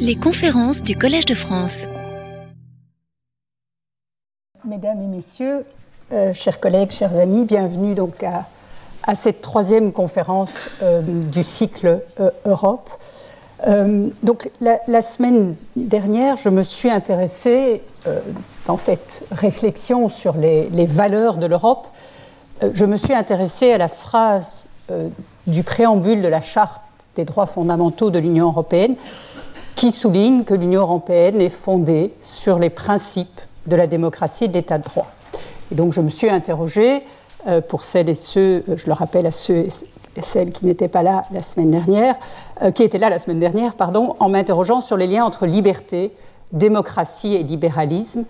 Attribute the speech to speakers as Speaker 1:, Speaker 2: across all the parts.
Speaker 1: Les conférences du Collège de France.
Speaker 2: Mesdames et messieurs, euh, chers collègues, chers amis, bienvenue donc à, cette troisième conférence euh, du cycle euh, Europe. donc la, semaine dernière, je me suis intéressée dans cette réflexion sur les, les valeurs de l'Europe, je me suis intéressée à la phrase du préambule de la charte des droits fondamentaux de l'Union européenne qui souligne que l'Union européenne est fondée sur les principes de la démocratie et de l'état de droit. Et donc je me suis interrogée, euh, pour celles et ceux, euh, je le rappelle à ceux et celles qui n'étaient pas là la semaine dernière, euh, qui étaient là la semaine dernière, pardon, en m'interrogeant sur les liens entre liberté, démocratie et libéralisme,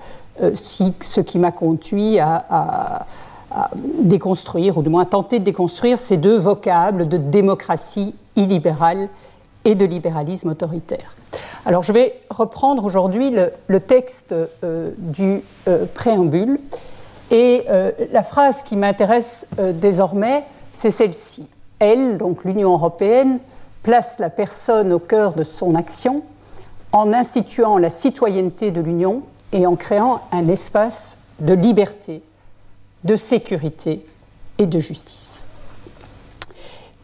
Speaker 2: ce qui m'a conduit à, à, déconstruire, ou du moins tenter de déconstruire ces deux vocables de démocratie illibérale et de libéralisme autoritaire. Alors je vais reprendre aujourd'hui le, texte euh, du euh, préambule et euh, la phrase qui m'intéresse désormais, c'est celle-ci. Elle, donc l'Union européenne, place la personne au cœur de son action en instituant la citoyenneté de l'Union et en créant un espace de liberté, de sécurité et de justice.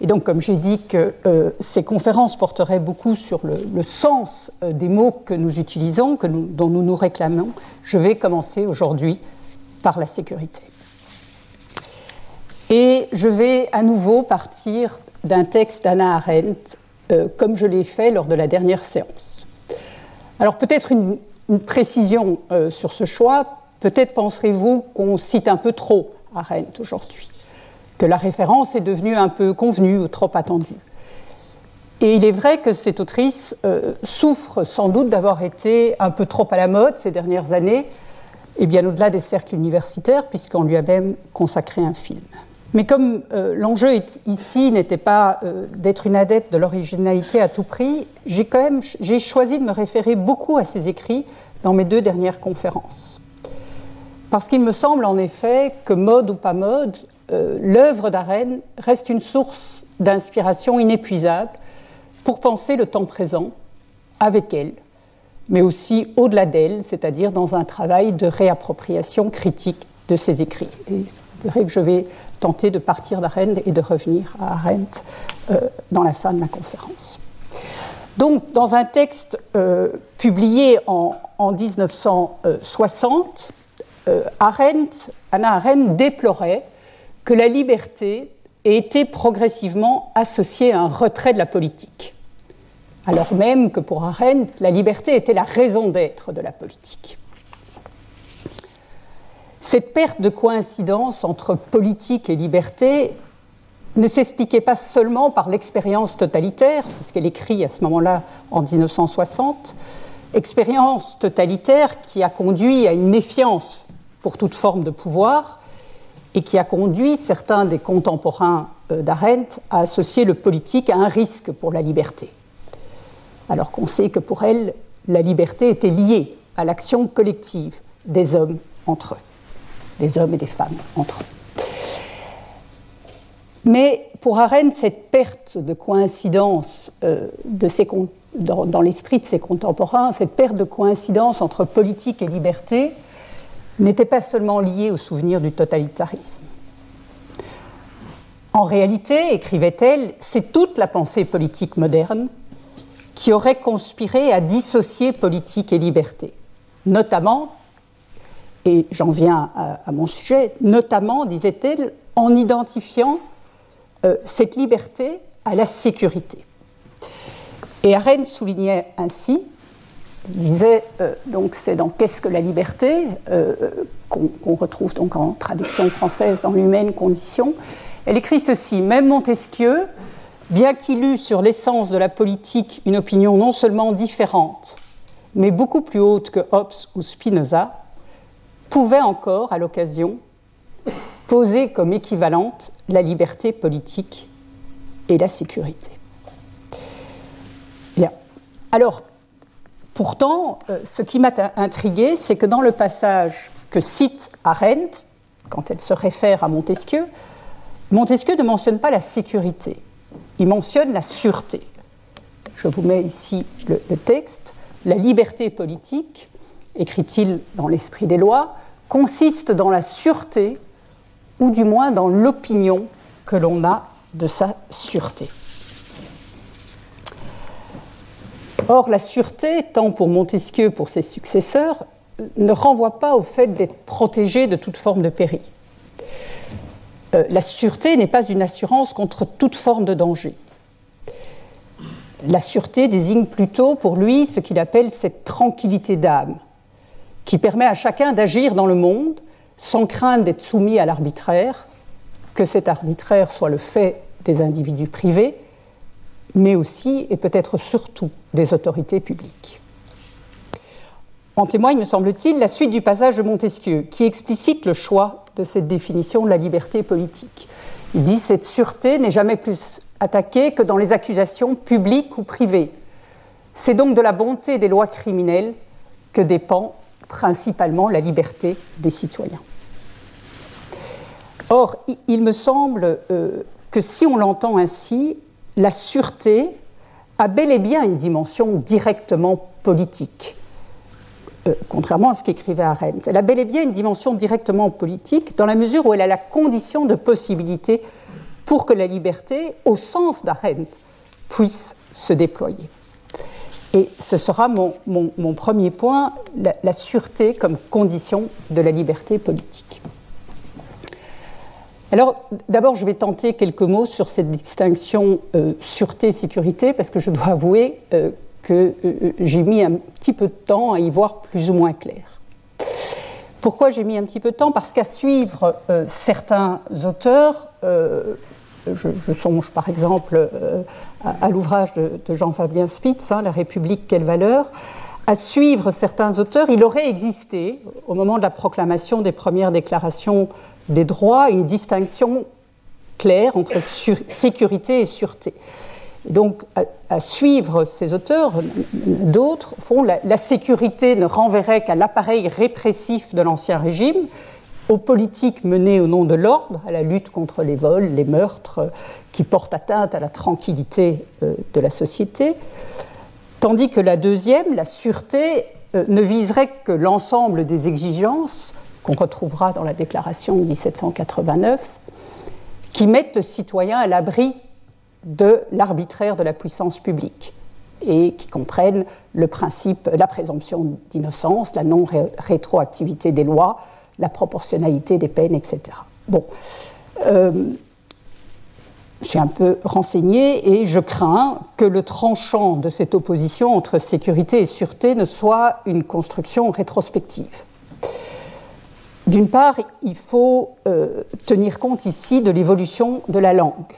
Speaker 2: Et donc, comme j'ai dit que euh, ces conférences porteraient beaucoup sur le, sens euh, des mots que nous utilisons, que dont nous nous réclamons, je vais commencer aujourd'hui par la sécurité. Et je vais à nouveau partir d'un texte d'Anna Arendt, euh, comme je l'ai fait lors de la dernière séance. Alors peut-être une, une précision sur ce choix, peut-être penserez-vous qu'on cite un peu trop Arendt aujourd'hui que la référence est devenue un peu convenue ou trop attendue. Et il est vrai que cette autrice euh, souffre sans doute d'avoir été un peu trop à la mode ces dernières années, et bien au-delà des cercles universitaires, puisqu'on lui a même consacré un film. Mais comme euh, l'enjeu ici n'était pas euh, d'être une adepte de l'originalité à tout prix, j'ai j'ai choisi de me référer beaucoup à ses écrits dans mes deux dernières conférences. Parce qu'il me semble en effet que mode ou pas mode, euh, l'œuvre d'Arène reste une source d'inspiration inépuisable pour penser le temps présent avec elle, mais aussi au-delà d'elle, c'est-à-dire dans un travail de réappropriation critique de ses écrits. Et c'est vrai que je vais tenter de partir d'Arendt et de revenir à Arendt euh, dans la fin de la conférence. Donc, dans un texte euh, publié en, en 1960, Arendt, Anna Arendt déplorait que la liberté ait été progressivement associée à un retrait de la politique, alors même que pour Arendt, la liberté était la raison d'être de la politique. Cette perte de coïncidence entre politique et liberté ne s'expliquait pas seulement par l'expérience totalitaire, puisqu'elle écrit à ce moment-là en 1960, expérience totalitaire qui a conduit à une méfiance pour toute forme de pouvoir, et qui a conduit certains des contemporains euh, d'Arendt à associer le politique à un risque pour la liberté. Alors qu'on sait que pour elle, la liberté était liée à l'action collective des hommes entre eux, des hommes et des femmes entre eux. Mais pour Arendt, cette perte de coïncidence euh, dans l'esprit de ses contemporains, cette perte de coïncidence entre politique et liberté, n'était pas seulement lié au souvenir du totalitarisme. En réalité, écrivait-elle, c'est toute la pensée politique moderne qui aurait conspiré à dissocier politique et liberté, notamment, et j'en viens à, mon sujet, notamment, disait-elle, en identifiant euh, cette liberté à la sécurité. Et Arendt soulignait ainsi disait, euh, donc c'est dans Qu'est-ce que la liberté euh, qu'on retrouve donc en traduction française dans l'humaine condition. Elle écrit ceci Même Montesquieu, bien qu'il eût sur l'essence de la politique une opinion non seulement différente, mais beaucoup plus haute que Hobbes ou Spinoza, pouvait encore, à l'occasion, poser comme équivalente la liberté politique et la sécurité. Bien. Alors, Pourtant, euh, ce qui m'a intrigué, c'est que dans le passage que cite Arendt, quand elle se réfère à Montesquieu, Montesquieu ne mentionne pas la sécurité, il mentionne la sûreté. Je vous mets ici le, le texte. La liberté politique, écrit-il dans l'esprit des lois, consiste dans la sûreté, ou du moins dans l'opinion que l'on a de sa sûreté. Or, la sûreté, tant pour Montesquieu pour ses successeurs, ne renvoie pas au fait d'être protégé de toute forme de péril. Euh, la sûreté n'est pas une assurance contre toute forme de danger. La sûreté désigne plutôt pour lui ce qu'il appelle cette tranquillité d'âme, qui permet à chacun d'agir dans le monde sans crainte d'être soumis à l'arbitraire, que cet arbitraire soit le fait des individus privés, mais aussi et peut-être surtout des autorités publiques. En témoigne, me semble-t-il, la suite du passage de Montesquieu, qui explicite le choix de cette définition de la liberté politique. Il dit cette sûreté n'est jamais plus attaquée que dans les accusations publiques ou privées. C'est donc de la bonté des lois criminelles que dépend principalement la liberté des citoyens. Or, il me semble euh, que si on l'entend ainsi, la sûreté a bel et bien une dimension directement politique, euh, contrairement à ce qu'écrivait Arendt. Elle a bel et bien une dimension directement politique dans la mesure où elle a la condition de possibilité pour que la liberté, au sens d'Arendt, puisse se déployer. Et ce sera mon, premier point, la sûreté comme condition de la liberté politique. Alors, d'abord, je vais tenter quelques mots sur cette distinction euh, sûreté-sécurité, parce que je dois avouer euh, que euh, j'ai mis un petit peu de temps à y voir plus ou moins clair. Pourquoi j'ai mis un petit peu de temps? Parce qu'à suivre certains auteurs, je, songe par exemple à, l'ouvrage de, Jean-Fabien Spitz, hein, La République, quelle valeur à suivre certains auteurs, il aurait existé, au moment de la proclamation des premières déclarations des droits une distinction claire entre sécurité et sûreté. donc, à, suivre ces auteurs, d'autres, font la, sécurité ne renverrait qu'à l'appareil répressif de l'Ancien Régime, aux politiques menées au nom de l'ordre, à la lutte contre les vols, les meurtres qui portent atteinte à la tranquillité euh, de la société, tandis que la deuxième, la sûreté, euh, ne viserait que l'ensemble des exigences qu'on retrouvera dans la déclaration de 1789, qui mettent le citoyen à l'abri de l'arbitraire de la puissance publique et qui comprennent le principe, la présomption d'innocence, la non-rétroactivité des lois, la proportionnalité des peines, etc. Bon, euh, je suis un peu renseigné et je crains que le tranchant de cette opposition entre sécurité et sûreté ne soit une construction rétrospective. D'une part, il faut euh, tenir compte ici de l'évolution de la langue.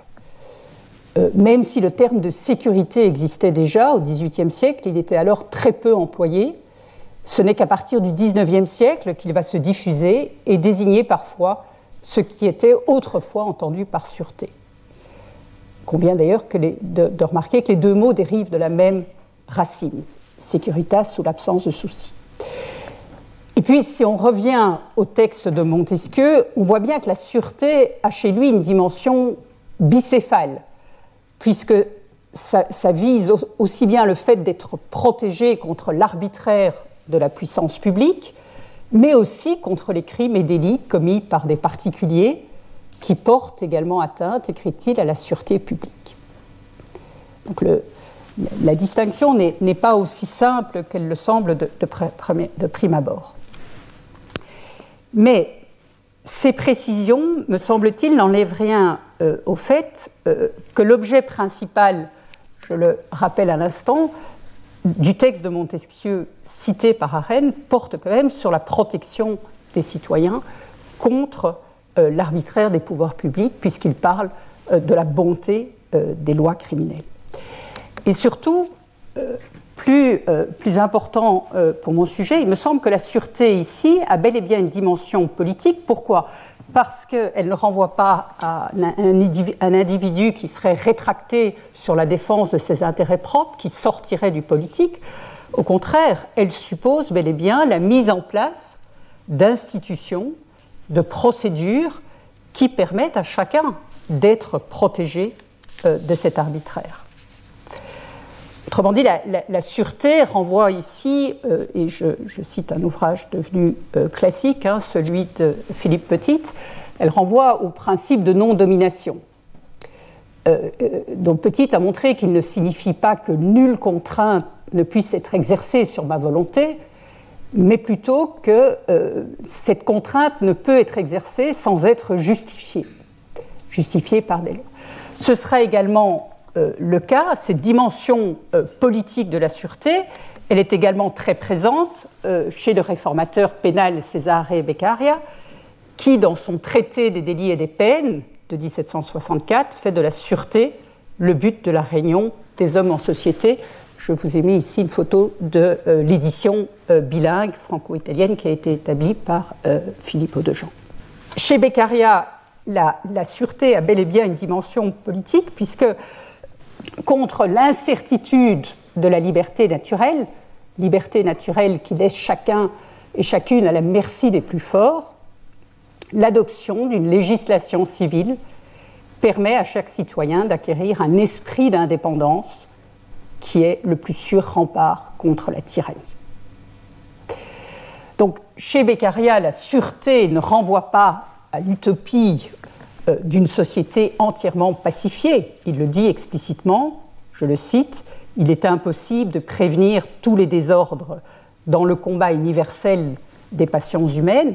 Speaker 2: Euh, même si le terme de sécurité existait déjà au XVIIIe siècle, il était alors très peu employé. Ce n'est qu'à partir du XIXe siècle qu'il va se diffuser et désigner parfois ce qui était autrefois entendu par sûreté. Convient d'ailleurs de, remarquer que les deux mots dérivent de la même racine, sécuritas ou l'absence de souci. Et puis, si on revient au texte de Montesquieu, on voit bien que la sûreté a chez lui une dimension bicéphale, puisque ça, vise aussi bien le fait d'être protégé contre l'arbitraire de la puissance publique, mais aussi contre les crimes et délits commis par des particuliers qui portent également atteinte, écrit-il, à la sûreté publique. Donc la distinction n'est pas aussi simple qu'elle le semble de prime abord. Mais ces précisions, me semble-t-il, n'enlèvent rien euh, au fait euh, que l'objet principal, je le rappelle à l'instant, du texte de Montesquieu cité par Arène porte quand même sur la protection des citoyens contre euh, l'arbitraire des pouvoirs publics, puisqu'il parle de la bonté des lois criminelles. Et surtout, plus, euh, plus important euh, pour mon sujet, il me semble que la sûreté ici a bel et bien une dimension politique. Pourquoi? Parce qu'elle ne renvoie pas à un, individu qui serait rétracté sur la défense de ses intérêts propres, qui sortirait du politique. Au contraire, elle suppose bel et bien la mise en place d'institutions, de procédures qui permettent à chacun d'être protégé euh, de cet arbitraire. Autrement dit, la, sûreté renvoie ici, euh, et je, cite un ouvrage devenu euh, classique, hein, celui de Philippe Petit, elle renvoie au principe de non-domination. Euh, donc Petit a montré qu'il ne signifie pas que nulle contrainte ne puisse être exercée sur ma volonté, mais plutôt que cette contrainte ne peut être exercée sans être justifiée, justifiée par des lois. Ce sera également le cas, cette dimension euh, politique de la sûreté, elle est également très présente euh, chez le réformateur pénal Cesare Beccaria, qui, dans son traité des délits et des peines de 1764, fait de la sûreté le but de la réunion des hommes en société. Je vous ai mis ici une photo de l'édition bilingue franco-italienne qui a été établie par Filippo de Jean. Chez Beccaria, la, sûreté a bel et bien une dimension politique, puisque contre l'incertitude de la liberté naturelle, liberté naturelle qui laisse chacun et chacune à la merci des plus forts, l'adoption d'une législation civile permet à chaque citoyen d'acquérir un esprit d'indépendance qui est le plus sûr rempart contre la tyrannie. Donc, chez Beccaria, la sûreté ne renvoie pas à l'utopie d'une société entièrement pacifiée. Il le dit explicitement, je le cite, il est impossible de prévenir tous les désordres dans le combat universel des passions humaines.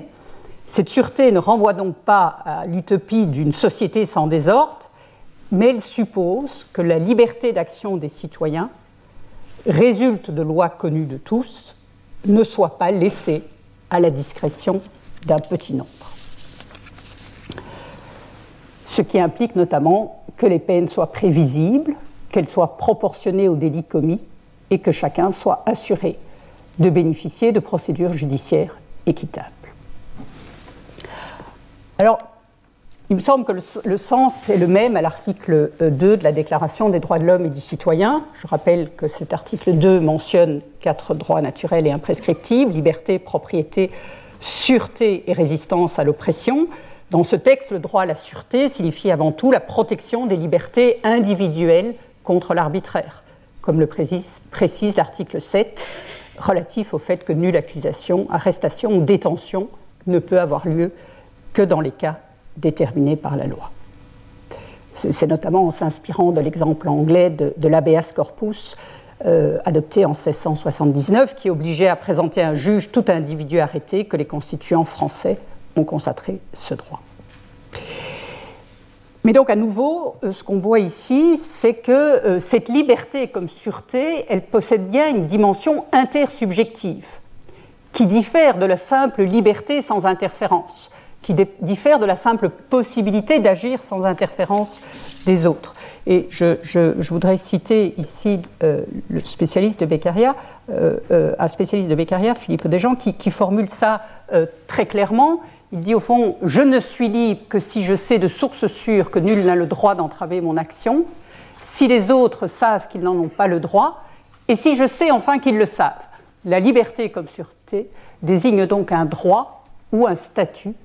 Speaker 2: Cette sûreté ne renvoie donc pas à l'utopie d'une société sans désordre, mais elle suppose que la liberté d'action des citoyens résulte de lois connues de tous, ne soit pas laissée à la discrétion d'un petit nombre ce qui implique notamment que les peines soient prévisibles, qu'elles soient proportionnées aux délits commis et que chacun soit assuré de bénéficier de procédures judiciaires équitables. Alors, il me semble que le, sens est le même à l'article 2 de la Déclaration des droits de l'homme et du citoyen. Je rappelle que cet article 2 mentionne quatre droits naturels et imprescriptibles, liberté, propriété, sûreté et résistance à l'oppression. Dans ce texte, le droit à la sûreté signifie avant tout la protection des libertés individuelles contre l'arbitraire, comme le précise, l'article 7 relatif au fait que nulle accusation, arrestation ou détention ne peut avoir lieu que dans les cas déterminés par la loi. C'est notamment en s'inspirant de l'exemple anglais de, l'habeas corpus euh, adopté en 1679 qui obligeait à présenter un juge tout individu arrêté que les constituants français ont consacré ce droit. Mais donc à nouveau, euh, ce qu'on voit ici, c'est que euh, cette liberté comme sûreté, elle possède bien une dimension intersubjective, qui diffère de la simple liberté sans interférence, qui diffère de la simple possibilité d'agir sans interférence des autres. Et je, voudrais citer ici euh, le spécialiste de Beccaria, un spécialiste de Beccaria, Philippe Desjans, qui, qui formule ça très clairement. Il dit au fond, je ne suis libre que si je sais de source sûre que nul n'a le droit d'entraver mon action, si les autres savent qu'ils n'en ont pas le droit, et si je sais enfin qu'ils le savent. La liberté comme sûreté désigne donc un droit ou un statut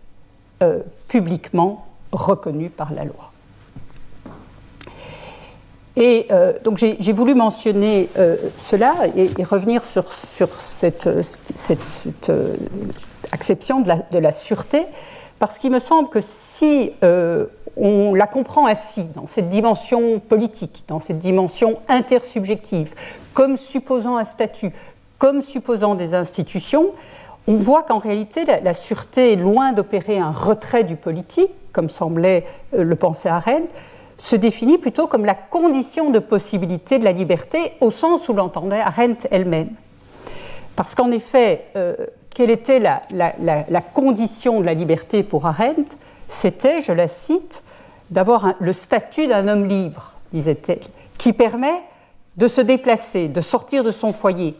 Speaker 2: euh, publiquement reconnu par la loi. Et euh, donc j'ai voulu mentionner euh, cela et, revenir sur, cette, cette acception de la, sûreté, parce qu'il me semble que si euh, on la comprend ainsi, dans cette dimension politique, dans cette dimension intersubjective, comme supposant un statut, comme supposant des institutions, on voit qu'en réalité, la, sûreté loin d'opérer un retrait du politique, comme semblait euh, le penser Arendt, se définit plutôt comme la condition de possibilité de la liberté, au sens où l'entendait Arendt elle-même. Parce qu'en effet, euh, quelle était la, condition de la liberté pour Arendt C'était, je la cite, d'avoir le statut d'un homme libre, disait-elle, qui permet de se déplacer, de sortir de son foyer,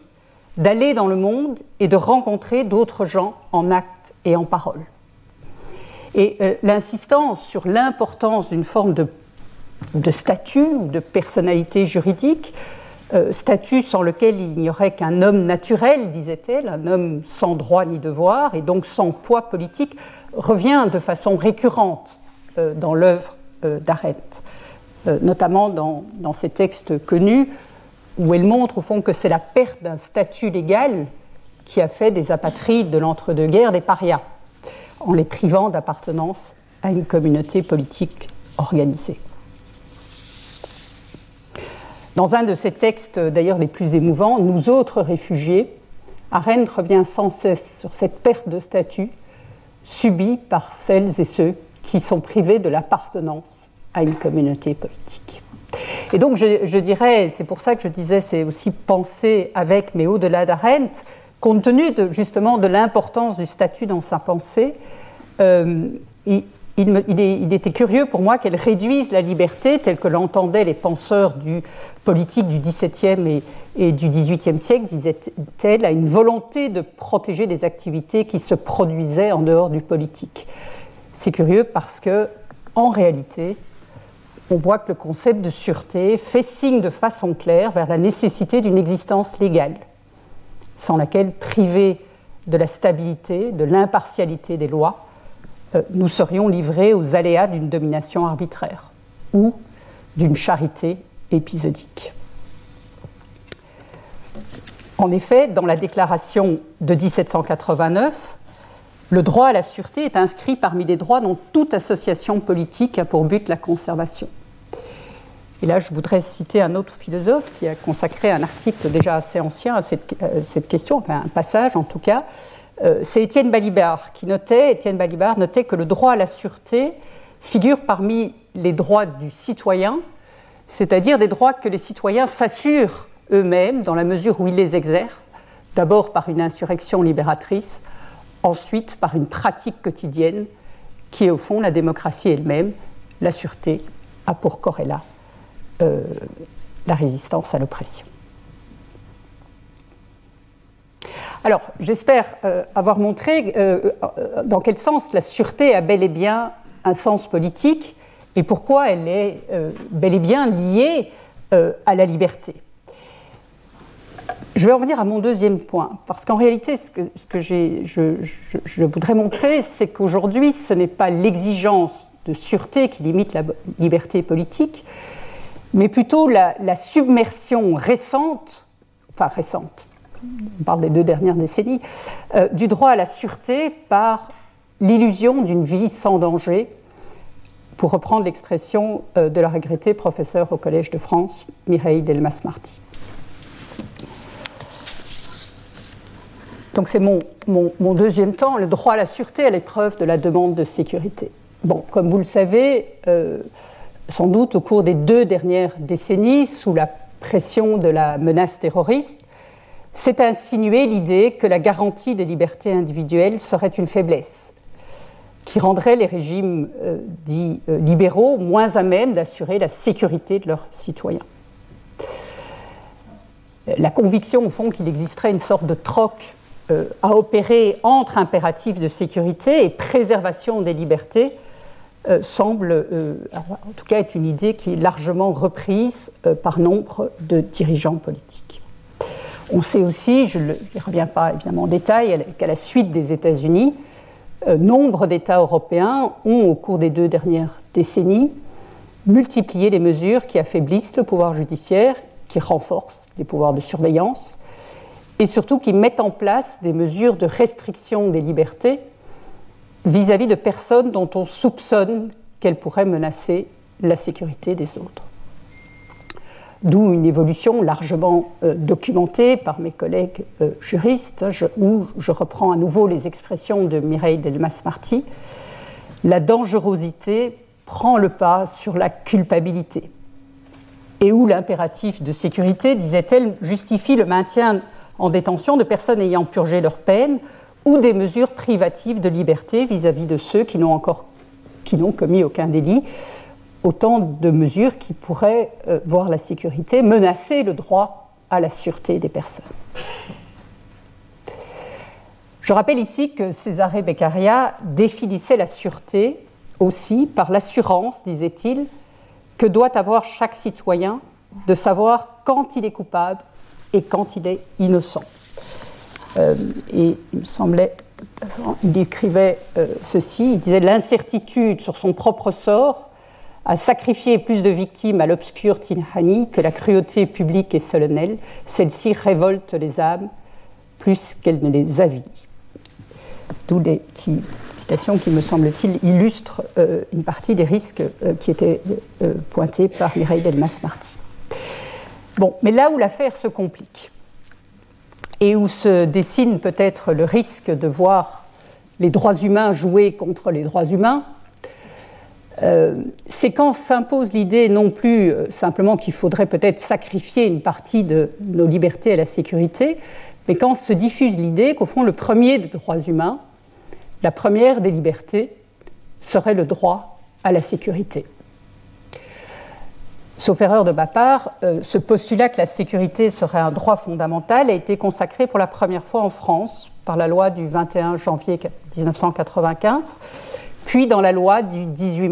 Speaker 2: d'aller dans le monde et de rencontrer d'autres gens en acte et en parole. Et euh, l'insistance sur l'importance d'une forme de, de statut, de personnalité juridique, euh, statut sans lequel il n'y aurait qu'un homme naturel, disait-elle, un homme sans droit ni devoir et donc sans poids politique, revient de façon récurrente euh, dans l'œuvre euh, d'Arendt, notamment dans, dans, ses textes connus où elle montre au fond que c'est la perte d'un statut légal qui a fait des apatrides de l'entre-deux-guerres des parias, en les privant d'appartenance à une communauté politique organisée. Dans un de ses textes, d'ailleurs les plus émouvants, Nous autres réfugiés, Arendt revient sans cesse sur cette perte de statut subie par celles et ceux qui sont privés de l'appartenance à une communauté politique. Et donc je, dirais, c'est pour ça que je disais, c'est aussi penser avec, mais au-delà d'Arendt, compte tenu justement de l'importance du statut dans sa pensée, euh, il, était curieux pour moi qu'elle réduise la liberté telle que l'entendaient les penseurs du politique du XVIIe et, et du XVIIIe siècle, disait-elle, à une volonté de protéger des activités qui se produisaient en dehors du politique. C'est curieux parce que, en réalité, on voit que le concept de sûreté fait signe de façon claire vers la nécessité d'une existence légale, sans laquelle, privée de la stabilité, de l'impartialité des lois, nous serions livrés aux aléas d'une domination arbitraire ou d'une charité épisodique. En effet, dans la déclaration de 1789, le droit à la sûreté est inscrit parmi les droits dont toute association politique a pour but la conservation. Et là, je voudrais citer un autre philosophe qui a consacré un article déjà assez ancien à cette, euh, question, enfin un passage en tout cas, euh, c'est Étienne Balibar qui notait, Étienne notait que le droit à la sûreté figure parmi les droits du citoyen, c'est-à-dire des droits que les citoyens s'assurent eux-mêmes dans la mesure où ils les exercent, d'abord par une insurrection libératrice, ensuite par une pratique quotidienne qui est au fond la démocratie elle-même. La sûreté a pour corrélat euh, la résistance à l'oppression. Alors, j'espère euh, avoir montré euh, euh, dans quel sens la sûreté a bel et bien un sens politique et pourquoi elle est bel et bien liée à la liberté. Je vais en venir à mon deuxième point, parce qu'en réalité, ce que, je, voudrais montrer, c'est qu'aujourd'hui, ce n'est pas l'exigence de sûreté qui limite la liberté politique, mais plutôt la, la submersion récente, enfin récente, on parle des deux dernières décennies, euh, du droit à la sûreté par l'illusion d'une vie sans danger, pour reprendre l'expression euh, de la regrettée professeure au Collège de France, Mireille Delmas-Marty. Donc c'est mon, mon, deuxième temps, le droit à la sûreté à l'épreuve de la demande de sécurité. Bon, comme vous le savez, euh, sans doute au cours des deux dernières décennies, sous la pression de la menace terroriste, c'est insinuer l'idée que la garantie des libertés individuelles serait une faiblesse, qui rendrait les régimes euh, dits euh, libéraux moins à même d'assurer la sécurité de leurs citoyens. La conviction, au fond, qu'il existerait une sorte de troc euh, à opérer entre impératifs de sécurité et préservation des libertés semble, en tout cas, être une idée qui est largement reprise par nombre de dirigeants politiques. On sait aussi, je ne reviens pas évidemment en détail, qu'à la suite des États-Unis, euh, nombre d'États européens ont, au cours des deux dernières décennies, multiplié les mesures qui affaiblissent le pouvoir judiciaire, qui renforcent les pouvoirs de surveillance, et surtout qui mettent en place des mesures de restriction des libertés vis-à-vis -vis de personnes dont on soupçonne qu'elles pourraient menacer la sécurité des autres d'où une évolution largement euh, documentée par mes collègues euh, juristes, où je reprends à nouveau les expressions de Mireille Delmas-Marty, la dangerosité prend le pas sur la culpabilité, et où l'impératif de sécurité, disait-elle, justifie le maintien en détention de personnes ayant purgé leur peine ou des mesures privatives de liberté vis-à-vis -vis de ceux qui n'ont encore qui n'ont commis aucun délit, autant de mesures qui pourraient euh, voir la sécurité menacer le droit à la sûreté des personnes. Je rappelle ici que César Beccaria définissait la sûreté aussi par l'assurance, disait-il, que doit avoir chaque citoyen de savoir quand il est coupable et quand il est innocent. Euh, et il me semblait, il écrivait euh, ceci, il disait l'incertitude sur son propre sort à sacrifier plus de victimes à l'obscur Tinhani que la cruauté publique et solennelle. Celle-ci révolte les âmes plus qu'elle ne les avilit. D'où des citations qui, me semble-t-il, illustrent euh, une partie des risques euh, qui étaient euh, pointés par Mireille Delmas-Marty. Bon, mais là où l'affaire se complique et où se dessine peut-être le risque de voir les droits humains jouer contre les droits humains, euh, c'est quand s'impose l'idée non plus euh, simplement qu'il faudrait peut-être sacrifier une partie de nos libertés à la sécurité, mais quand se diffuse l'idée qu'au fond le premier des droits humains, la première des libertés, serait le droit à la sécurité. Sauf erreur de ma part, euh, ce postulat que la sécurité serait un droit fondamental a été consacré pour la première fois en France par la loi du 21 janvier 1995 puis dans la loi du 18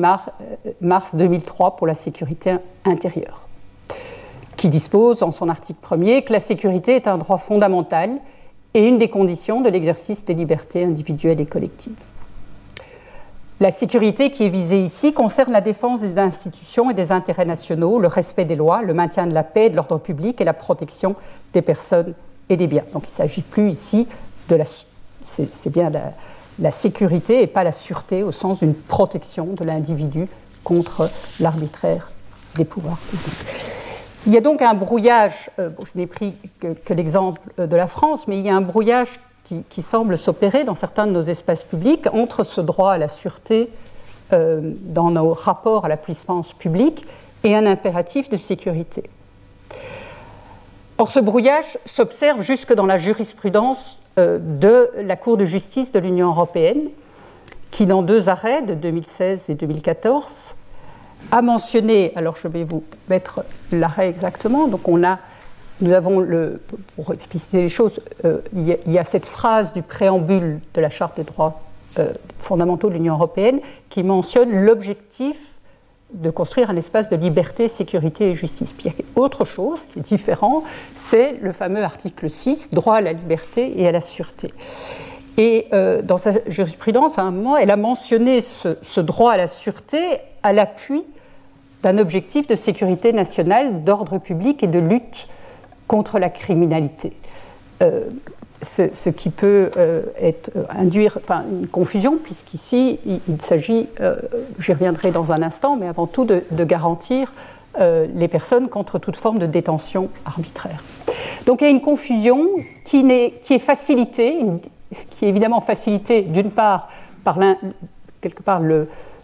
Speaker 2: mars, 2003 pour la sécurité intérieure, qui dispose en son article premier que la sécurité est un droit fondamental et une des conditions de l'exercice des libertés individuelles et collectives. La sécurité qui est visée ici concerne la défense des institutions et des intérêts nationaux, le respect des lois, le maintien de la paix et de l'ordre public et la protection des personnes et des biens. Donc il ne s'agit plus ici de la... C'est bien la, la sécurité et pas la sûreté au sens d'une protection de l'individu contre l'arbitraire des pouvoirs publics. Il y a donc un brouillage, euh, je n'ai pris que, l'exemple euh, de la France, mais il y a un brouillage qui, semble s'opérer dans certains de nos espaces publics entre ce droit à la sûreté euh, dans nos rapports à la puissance publique et un impératif de sécurité. Or, ce brouillage s'observe jusque dans la jurisprudence euh, de la Cour de justice de l'Union européenne, qui dans deux arrêts de 2016 et 2014 a mentionné, alors je vais vous mettre l'arrêt exactement, donc on a, nous avons, le, pour expliciter les choses, euh, il, y a, cette phrase du préambule de la Charte des droits euh, fondamentaux de l'Union européenne qui mentionne l'objectif de construire un espace de liberté, sécurité et justice. Puis autre chose qui est différent, c'est le fameux article 6, droit à la liberté et à la sûreté. Et euh, dans sa jurisprudence, à un moment, elle a mentionné ce, droit à la sûreté à l'appui d'un objectif de sécurité nationale, d'ordre public et de lutte contre la criminalité. Euh, ce, qui peut euh, euh, induire une confusion, puisqu'ici, il, s'agit, euh, j'y reviendrai dans un instant, mais avant tout de, garantir les personnes contre toute forme de détention arbitraire. Donc il y a une confusion qui, qui est facilitée, qui est évidemment facilitée d'une part par quelque part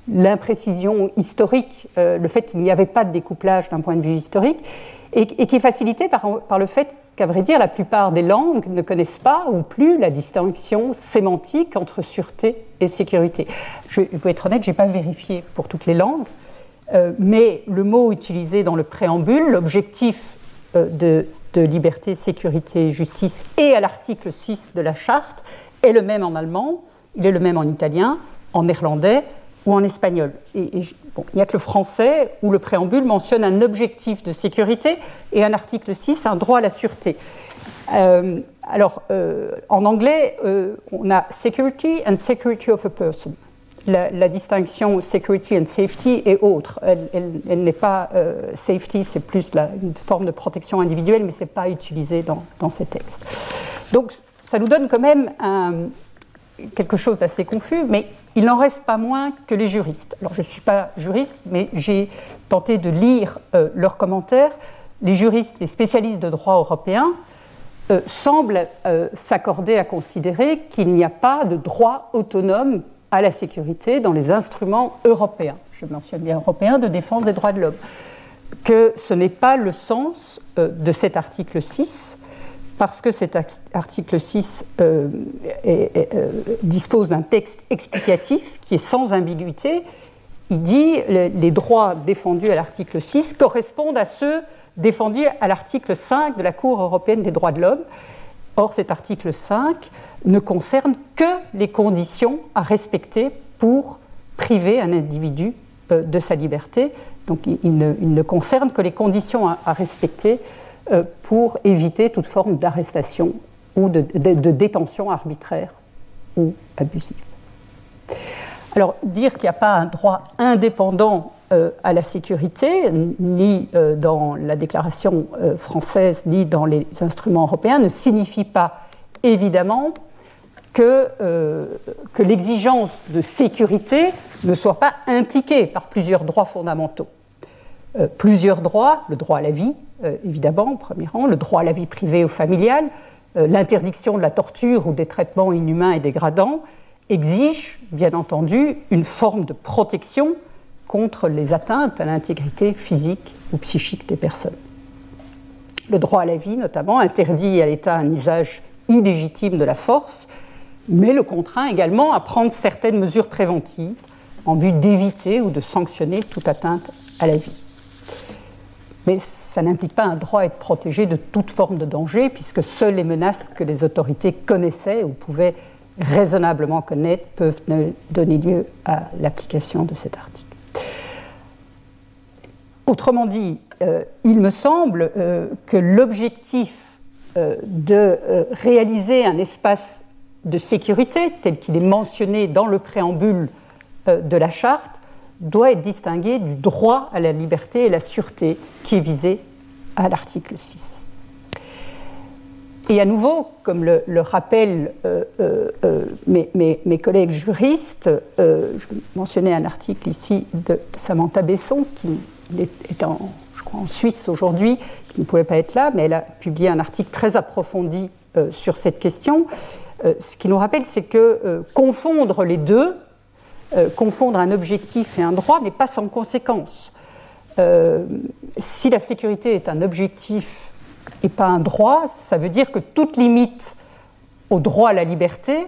Speaker 2: l'imprécision historique, le fait qu'il n'y avait pas de découplage d'un point de vue historique, et, qui est facilitée par, par le fait qu'à vrai dire, la plupart des langues ne connaissent pas ou plus la distinction sémantique entre sûreté et sécurité. Je vais être honnête, je n'ai pas vérifié pour toutes les langues, euh, mais le mot utilisé dans le préambule, l'objectif euh, de, liberté, sécurité et justice, et à l'article 6 de la charte, est le même en allemand, il est le même en italien, en néerlandais ou en espagnol. Il n'y a que le français où le préambule mentionne un objectif de sécurité et un article 6, un droit à la sûreté. Euh, alors, euh, en anglais, euh, on a security and security of a person. La, distinction security and safety est autre. Elle, n'est pas safety, c'est plus une forme de protection individuelle, mais ce n'est pas utilisé dans, ces textes. Donc, ça nous donne quand même un, quelque chose d'assez confus, mais il n'en reste pas moins que les juristes. Alors je ne suis pas juriste, mais j'ai tenté de lire euh, leurs commentaires. Les juristes, les spécialistes de droit européen euh, semblent euh, s'accorder à considérer qu'il n'y a pas de droit autonome à la sécurité dans les instruments européens, je mentionne bien européens, de défense des droits de l'homme, que ce n'est pas le sens de cet article 6 parce que cet article 6 euh, euh, dispose d'un texte explicatif qui est sans ambiguïté. Il dit les, les droits défendus à l'article 6 correspondent à ceux défendus à l'article 5 de la Cour européenne des droits de l'homme. Or, cet article 5 ne concerne que les conditions à respecter pour priver un individu euh, de sa liberté. Donc, il ne, concerne que les conditions à respecter pour éviter toute forme d'arrestation ou de, détention arbitraire ou abusive. Alors, dire qu'il n'y a pas un droit indépendant à la sécurité, ni dans la déclaration française, ni dans les instruments européens, ne signifie pas évidemment que, que l'exigence de sécurité ne soit pas impliquée par plusieurs droits fondamentaux. Plusieurs droits, le droit à la vie, évidemment, en premier rang, le droit à la vie privée ou familiale, l'interdiction de la torture ou des traitements inhumains et dégradants, exige, bien entendu, une forme de protection contre les atteintes à l'intégrité physique ou psychique des personnes. Le droit à la vie, notamment, interdit à l'État un usage illégitime de la force, mais le contraint également à prendre certaines mesures préventives en vue d'éviter ou de sanctionner toute atteinte à la vie. Mais ça n'implique pas un droit à être protégé de toute forme de danger, puisque seules les menaces que les autorités connaissaient ou pouvaient raisonnablement connaître peuvent donner lieu à l'application de cet article. Autrement dit, euh, il me semble euh, que l'objectif euh, de réaliser un espace de sécurité tel qu'il est mentionné dans le préambule de la charte doit être distingué du droit à la liberté et la sûreté qui est visé à l'article 6. Et à nouveau, comme le, rappellent euh, euh, euh, mes, collègues juristes, je mentionnais un article ici de Samantha Besson, qui est en, en Suisse aujourd'hui, qui ne pouvait pas être là, mais elle a publié un article très approfondi sur cette question. ce qui nous rappelle, c'est que confondre les deux, confondre un objectif et un droit, n'est pas sans conséquence. si la sécurité est un objectif et pas un droit, ça veut dire que toute limite au droit à la liberté,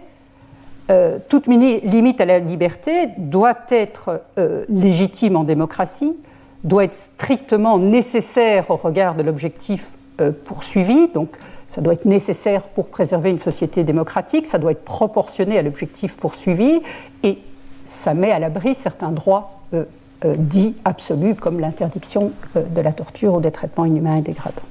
Speaker 2: euh, toute limite à la liberté doit être euh, légitime en démocratie, doit être strictement nécessaire au regard de l'objectif euh, poursuivi, donc ça doit être nécessaire pour préserver une société démocratique, ça doit être proportionné à l'objectif poursuivi, et ça met à l'abri certains droits dits absolus, comme l'interdiction de la torture ou des traitements inhumains et dégradants.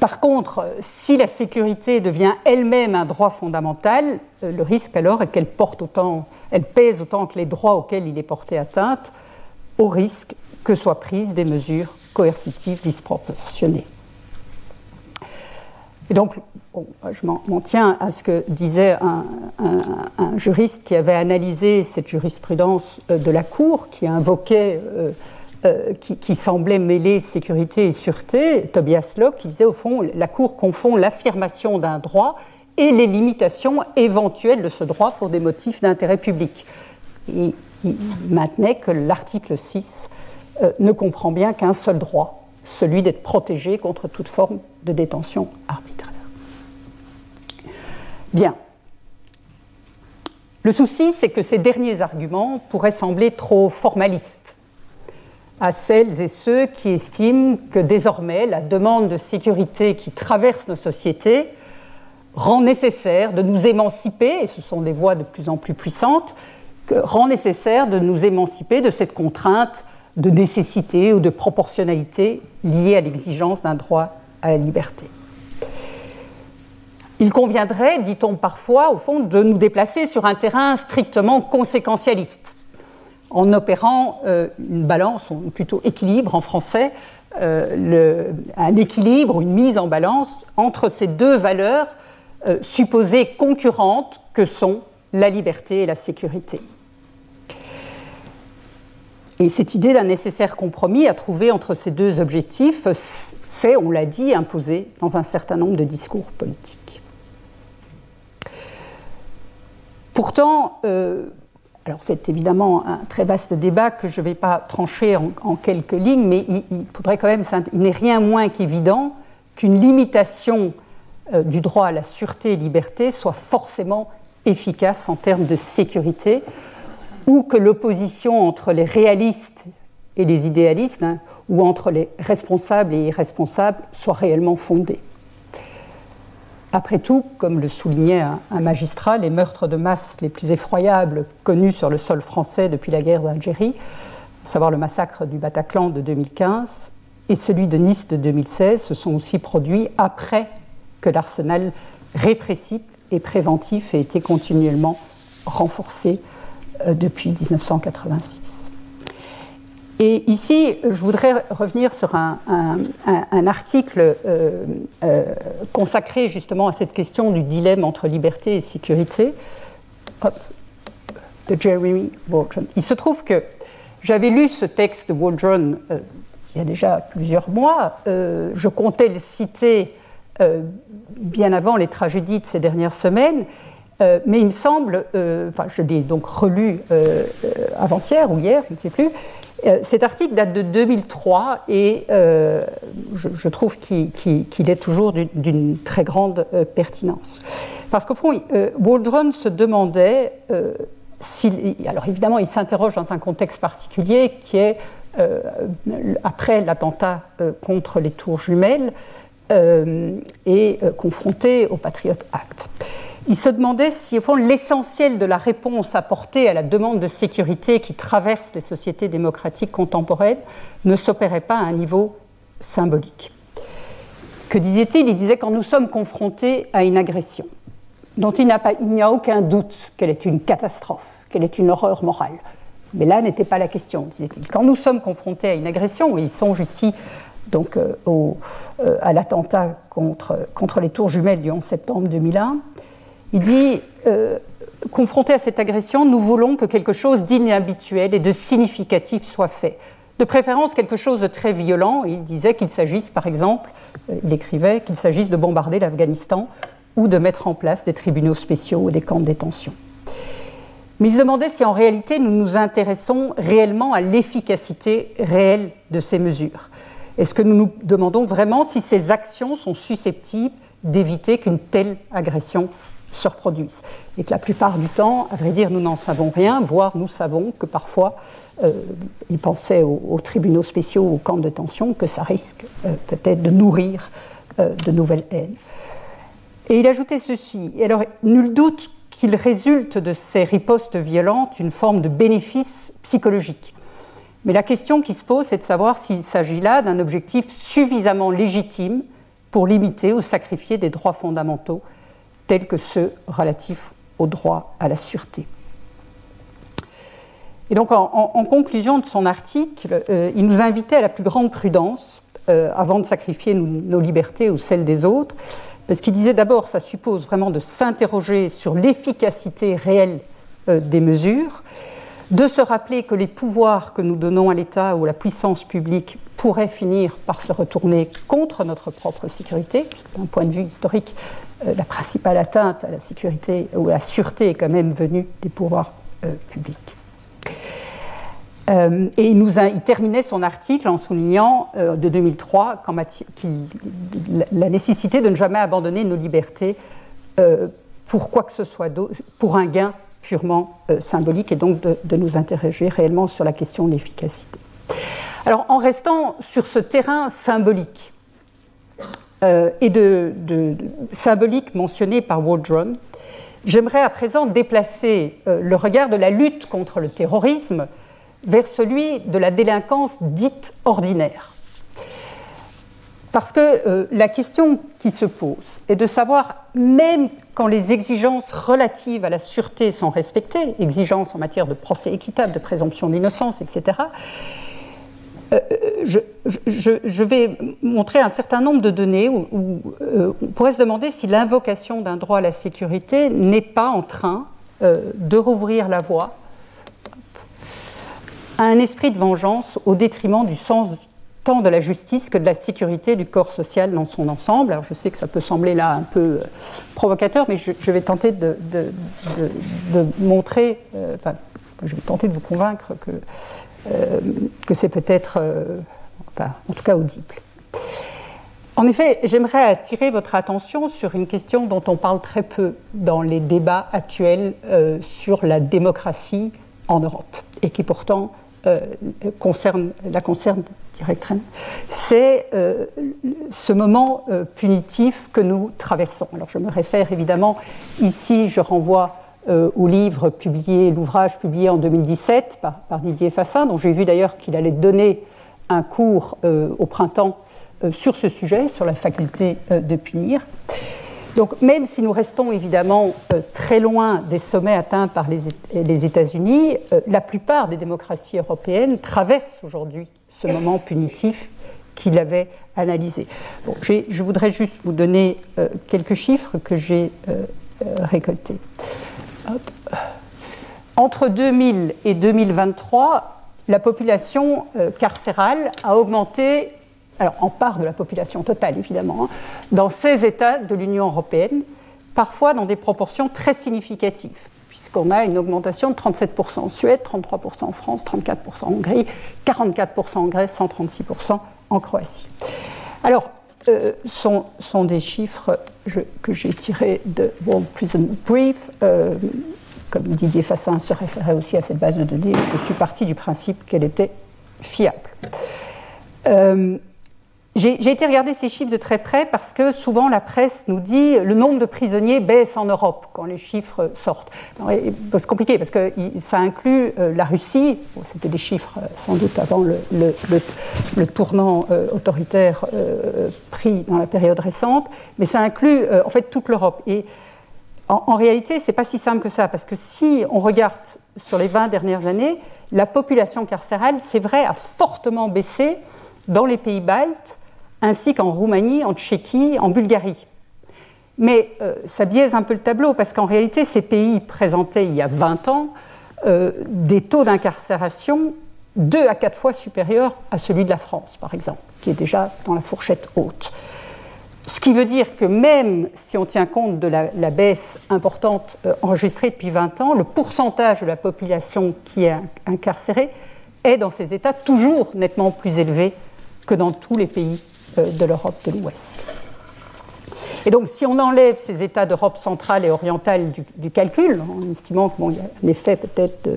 Speaker 2: Par contre, si la sécurité devient elle-même un droit fondamental, euh, le risque alors est qu'elle porte autant, elle pèse autant que les droits auxquels il est porté atteinte, au risque que soient prises des mesures coercitives disproportionnées. Et donc, je m'en tiens à ce que disait un, juriste qui avait analysé cette jurisprudence euh, de la Cour, qui invoquait euh, euh, qui, semblait mêler sécurité et sûreté, Tobias Locke, qui disait au fond, la Cour confond l'affirmation d'un droit et les limitations éventuelles de ce droit pour des motifs d'intérêt public. il maintenait que l'article 6 euh, ne comprend bien qu'un seul droit, celui d'être protégé contre toute forme de détention arbitraire. Bien. Le souci, c'est que ces derniers arguments pourraient sembler trop formalistes à celles et ceux qui estiment que désormais la demande de sécurité qui traverse nos sociétés rend nécessaire de nous émanciper, et ce sont des voix de plus en plus puissantes, rend nécessaire de nous émanciper de cette contrainte de nécessité ou de proportionnalité liée à l'exigence d'un droit à la liberté. Il conviendrait, dit-on parfois, au fond, de nous déplacer sur un terrain strictement conséquentialiste en opérant euh, une balance, ou plutôt équilibre en français, euh, un équilibre, une mise en balance entre ces deux valeurs euh, supposées concurrentes que sont la liberté et la sécurité. Et cette idée d'un nécessaire compromis à trouver entre ces deux objectifs, c'est, on l'a dit, imposé dans un certain nombre de discours politiques. Pourtant, alors c'est évidemment un très vaste débat que je ne vais pas trancher en, quelques lignes, mais il, faudrait quand même, n'est rien moins qu'évident qu'une limitation euh, du droit à la sûreté et liberté soit forcément efficace en termes de sécurité, ou que l'opposition entre les réalistes et les idéalistes, hein, ou entre les responsables et irresponsables, soit réellement fondée. Après tout, comme le soulignait un, magistrat, les meurtres de masse les plus effroyables connus sur le sol français depuis la guerre d'Algérie, à savoir le massacre du Bataclan de 2015 et celui de Nice de 2016, se sont aussi produits après que l'arsenal répressif et préventif ait été continuellement renforcé euh, depuis 1986. Et ici, je voudrais revenir sur un, article euh, euh, consacré justement à cette question du dilemme entre liberté et sécurité de Jeremy Waldron. Il se trouve que j'avais lu ce texte de Waldron euh, il y a déjà plusieurs mois. je comptais le citer bien avant les tragédies de ces dernières semaines. mais il me semble, enfin je l'ai donc relu avant-hier ou hier, je ne sais plus, euh, cet article date de 2003 et euh, je, trouve qu'il est toujours d'une très grande euh, pertinence. Parce qu'au fond, Waldron se demandait. Alors évidemment, il s'interroge dans un contexte particulier qui est après l'attentat contre les tours jumelles et confronté au Patriot Act il se demandait si, au fond, l'essentiel de la réponse apportée à la demande de sécurité qui traverse les sociétés démocratiques contemporaines ne s'opérait pas à un niveau symbolique. Que disait-il? Il disait quand nous sommes confrontés à une agression dont il n'y a, aucun doute qu'elle est une catastrophe, qu'elle est une horreur morale. Mais là n'était pas la question, disait-il. Quand nous sommes confrontés à une agression, et il songe ici euh, euh, à l'attentat contre, contre les tours jumelles du 11 septembre 2001, il dit, euh, confronté à cette agression, nous voulons que quelque chose d'inhabituel et de significatif soit fait. De préférence quelque chose de très violent. Il disait qu'il s'agisse, par exemple, euh, il écrivait qu'il s'agisse de bombarder l'Afghanistan ou de mettre en place des tribunaux spéciaux ou des camps de détention. Mais il se demandait si en réalité nous nous intéressons réellement à l'efficacité réelle de ces mesures. Est-ce que nous nous demandons vraiment si ces actions sont susceptibles d'éviter qu'une telle agression se reproduisent. Et que la plupart du temps, à vrai dire, nous n'en savons rien, voire nous savons que parfois, euh, ils pensaient aux, tribunaux spéciaux, aux camps de détention, que ça risque euh, peut-être de nourrir euh, de nouvelles haines. Et il ajoutait ceci, alors nul doute qu'il résulte de ces ripostes violentes une forme de bénéfice psychologique. Mais la question qui se pose, c'est de savoir s'il s'agit là d'un objectif suffisamment légitime pour limiter ou sacrifier des droits fondamentaux tels que ceux relatifs au droit à la sûreté. Et donc, en, conclusion de son article, euh, il nous invitait à la plus grande prudence euh, avant de sacrifier nos, libertés ou celles des autres, parce qu'il disait d'abord, ça suppose vraiment de s'interroger sur l'efficacité réelle euh, des mesures, de se rappeler que les pouvoirs que nous donnons à l'État ou à la puissance publique pourraient finir par se retourner contre notre propre sécurité. D'un point de vue historique, euh, la principale atteinte à la sécurité ou à la sûreté est quand même venue des pouvoirs euh, publics. Euh, et il, nous a, terminait son article en soulignant de 2003 la nécessité de ne jamais abandonner nos libertés pour quoi que ce soit, pour un gain purement symbolique, et donc de, nous interroger réellement sur la question de l'efficacité. Alors, en restant sur ce terrain symbolique, euh, et de, symbolique mentionné par Waldron, j'aimerais à présent déplacer euh, le regard de la lutte contre le terrorisme vers celui de la délinquance dite ordinaire. Parce que euh, la question qui se pose est de savoir, même quand les exigences relatives à la sûreté sont respectées, exigences en matière de procès équitable, de présomption d'innocence, etc., euh, je, vais montrer un certain nombre de données où, euh, on pourrait se demander si l'invocation d'un droit à la sécurité n'est pas en train euh, de rouvrir la voie à un esprit de vengeance au détriment du sens tant de la justice que de la sécurité du corps social dans son ensemble. Alors je sais que ça peut sembler là un peu provocateur, mais je, vais tenter de, montrer, je vais tenter de vous convaincre que que c'est peut-être, euh, en tout cas audible. En effet, j'aimerais attirer votre attention sur une question dont on parle très peu dans les débats actuels euh, sur la démocratie en Europe et qui pourtant concerne, la concerne directement. C'est ce moment punitif que nous traversons. Alors je me réfère évidemment ici, je renvoie euh, au livre publié, l'ouvrage publié en 2017 par, Didier Fassin, dont j'ai vu d'ailleurs qu'il allait donner un cours euh, au printemps euh, sur ce sujet, sur la faculté de punir. Donc même si nous restons évidemment euh, très loin des sommets atteints par les, États-Unis, euh, la plupart des démocraties européennes traversent aujourd'hui ce moment punitif qu'il avait analysé. je voudrais juste vous donner euh, quelques chiffres que j'ai récoltés. Entre 2000 et 2023, la population carcérale a augmenté alors en part de la population totale évidemment, hein, dans 16 États de l'Union européenne, parfois dans des proportions très significatives, puisqu'on a une augmentation de 37% en Suède, 33% en France, 34% en Hongrie, 44% en Grèce, 136% en Croatie. Alors, euh, sont, sont, des chiffres que j'ai tirés de World Prison Brief. Euh, comme Didier Fassin se référait aussi à cette base de données, je suis parti du principe qu'elle était fiable. Euh, j'ai été regarder ces chiffres de très près parce que souvent la presse nous dit le nombre de prisonniers baisse en Europe quand les chiffres sortent. C'est compliqué parce que ça inclut euh, la Russie, c'était des chiffres euh, sans doute avant le, tournant euh, autoritaire pris dans la période récente, mais ça inclut en fait toute l'Europe. Et en, en réalité, c'est pas si simple que ça parce que si on regarde sur les 20 dernières années, la population carcérale, c'est vrai, a fortement baissé dans les pays baltes ainsi qu'en Roumanie, en Tchéquie, en Bulgarie. Mais euh, ça biaise un peu le tableau, parce qu'en réalité, ces pays présentaient il y a 20 ans euh, des taux d'incarcération deux à quatre fois supérieurs à celui de la France, par exemple, qui est déjà dans la fourchette haute. Ce qui veut dire que même si on tient compte de la, baisse importante euh, enregistrée depuis 20 ans, le pourcentage de la population qui est incarcérée est dans ces États toujours nettement plus élevé que dans tous les pays de l'Europe de l'Ouest. Et donc, si on enlève ces États d'Europe centrale et orientale du, calcul, en estimant qu'il y a un effet peut-être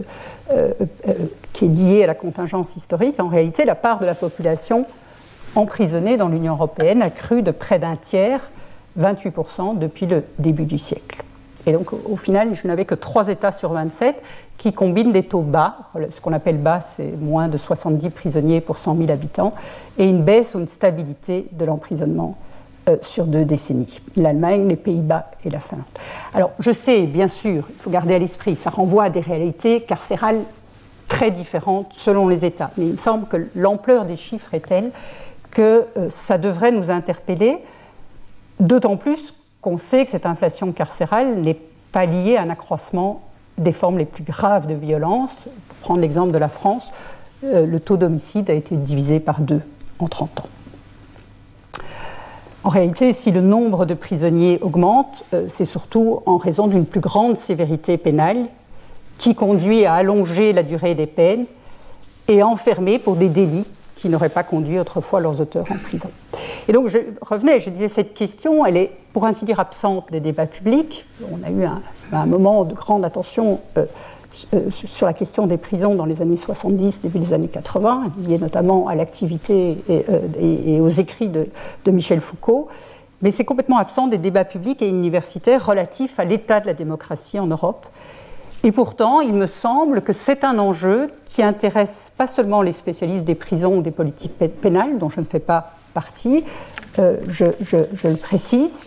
Speaker 2: euh, euh, qui est lié à la contingence historique, en réalité, la part de la population emprisonnée dans l'Union européenne a cru de près d'un tiers, 28%, depuis le début du siècle. Et donc, au final, je n'avais que 3 États sur 27 qui combinent des taux bas. Ce qu'on appelle bas, c'est moins de 70 prisonniers pour 100 000 habitants, et une baisse ou une stabilité de l'emprisonnement euh, sur deux décennies. L'Allemagne, les Pays-Bas et la Finlande. Alors, je sais, bien sûr, il faut garder à l'esprit, ça renvoie à des réalités carcérales très différentes selon les États. Mais il me semble que l'ampleur des chiffres est telle que euh, ça devrait nous interpeller, d'autant plus qu'on sait que cette inflation carcérale n'est pas liée à un accroissement des formes les plus graves de violence. Pour prendre l'exemple de la France, euh, le taux d'homicide a été divisé par deux en 30 ans. En réalité, si le nombre de prisonniers augmente, euh, c'est surtout en raison d'une plus grande sévérité pénale qui conduit à allonger la durée des peines et enfermer pour des délits qui n'auraient pas conduit autrefois leurs auteurs en prison. Et donc, je revenais, je disais, cette question, elle est pour ainsi dire absente des débats publics. On a eu un, moment de grande attention euh, euh, sur la question des prisons dans les années 70, début des années 80, liée notamment à l'activité et, euh, aux écrits de, de Michel Foucault. Mais c'est complètement absent des débats publics et universitaires relatifs à l'état de la démocratie en Europe et pourtant, il me semble que c'est un enjeu qui intéresse pas seulement les spécialistes des prisons ou des politiques pénales, dont je ne fais pas partie, euh, je, le précise,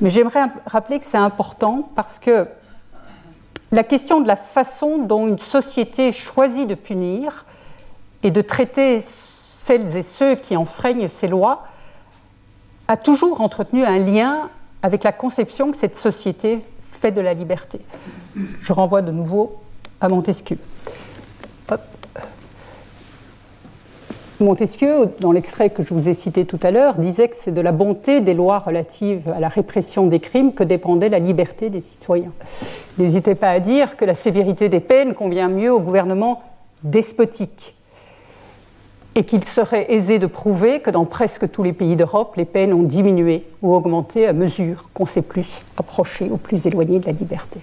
Speaker 2: mais j'aimerais rappeler que c'est important parce que la question de la façon dont une société choisit de punir et de traiter celles et ceux qui enfreignent ses lois a toujours entretenu un lien avec la conception que cette société fait de la liberté. Je renvoie de nouveau à Montesquieu. Montesquieu, dans l'extrait que je vous ai cité tout à l'heure, disait que c'est de la bonté des lois relatives à la répression des crimes que dépendait la liberté des citoyens. N'hésitez pas à dire que la sévérité des peines convient mieux au gouvernement despotique et qu'il serait aisé de prouver que dans presque tous les pays d'Europe, les peines ont diminué ou augmenté à mesure qu'on s'est plus approché ou plus éloigné de la liberté.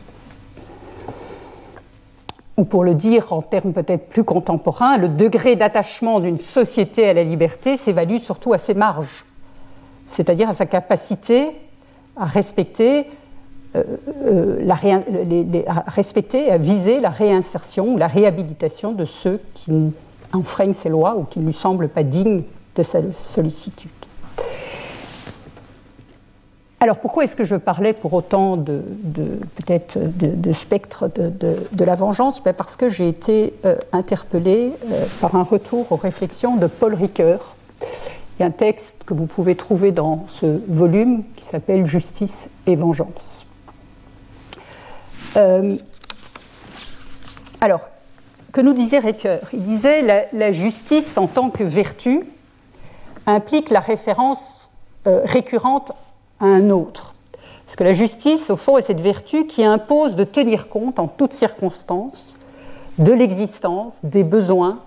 Speaker 2: Ou pour le dire en termes peut-être plus contemporains, le degré d'attachement d'une société à la liberté s'évalue surtout à ses marges, c'est-à-dire à sa capacité à respecter, euh, euh, à à viser la réinsertion ou la réhabilitation de ceux qui enfreignent ces lois ou qui ne lui semblent pas dignes de sa sollicitude. Alors pourquoi est-ce que je parlais pour autant de, de, spectre de, la vengeance? Ben, Parce que j'ai été euh, interpellée euh, par un retour aux réflexions de Paul Ricoeur. Il y a un texte que vous pouvez trouver dans ce volume qui s'appelle Justice et vengeance. Euh, alors, que nous disait Ricoeur? Il disait la, la justice en tant que vertu implique la référence récurrente à un autre. Parce que la justice, au fond, est cette vertu qui impose de tenir compte en toutes circonstances de l'existence, des besoins,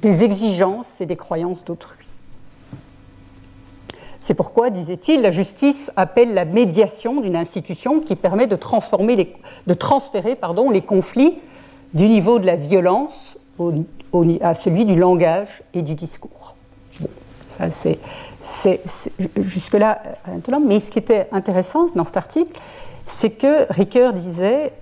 Speaker 2: des exigences et des croyances d'autrui. C'est pourquoi, disait-il, la justice appelle la médiation d'une institution qui permet de, transformer de transférer les conflits du niveau de la violence à celui du langage et du discours. Jusque-là euh, Mais ce qui était intéressant dans cet article, c'est que Ricoeur disait,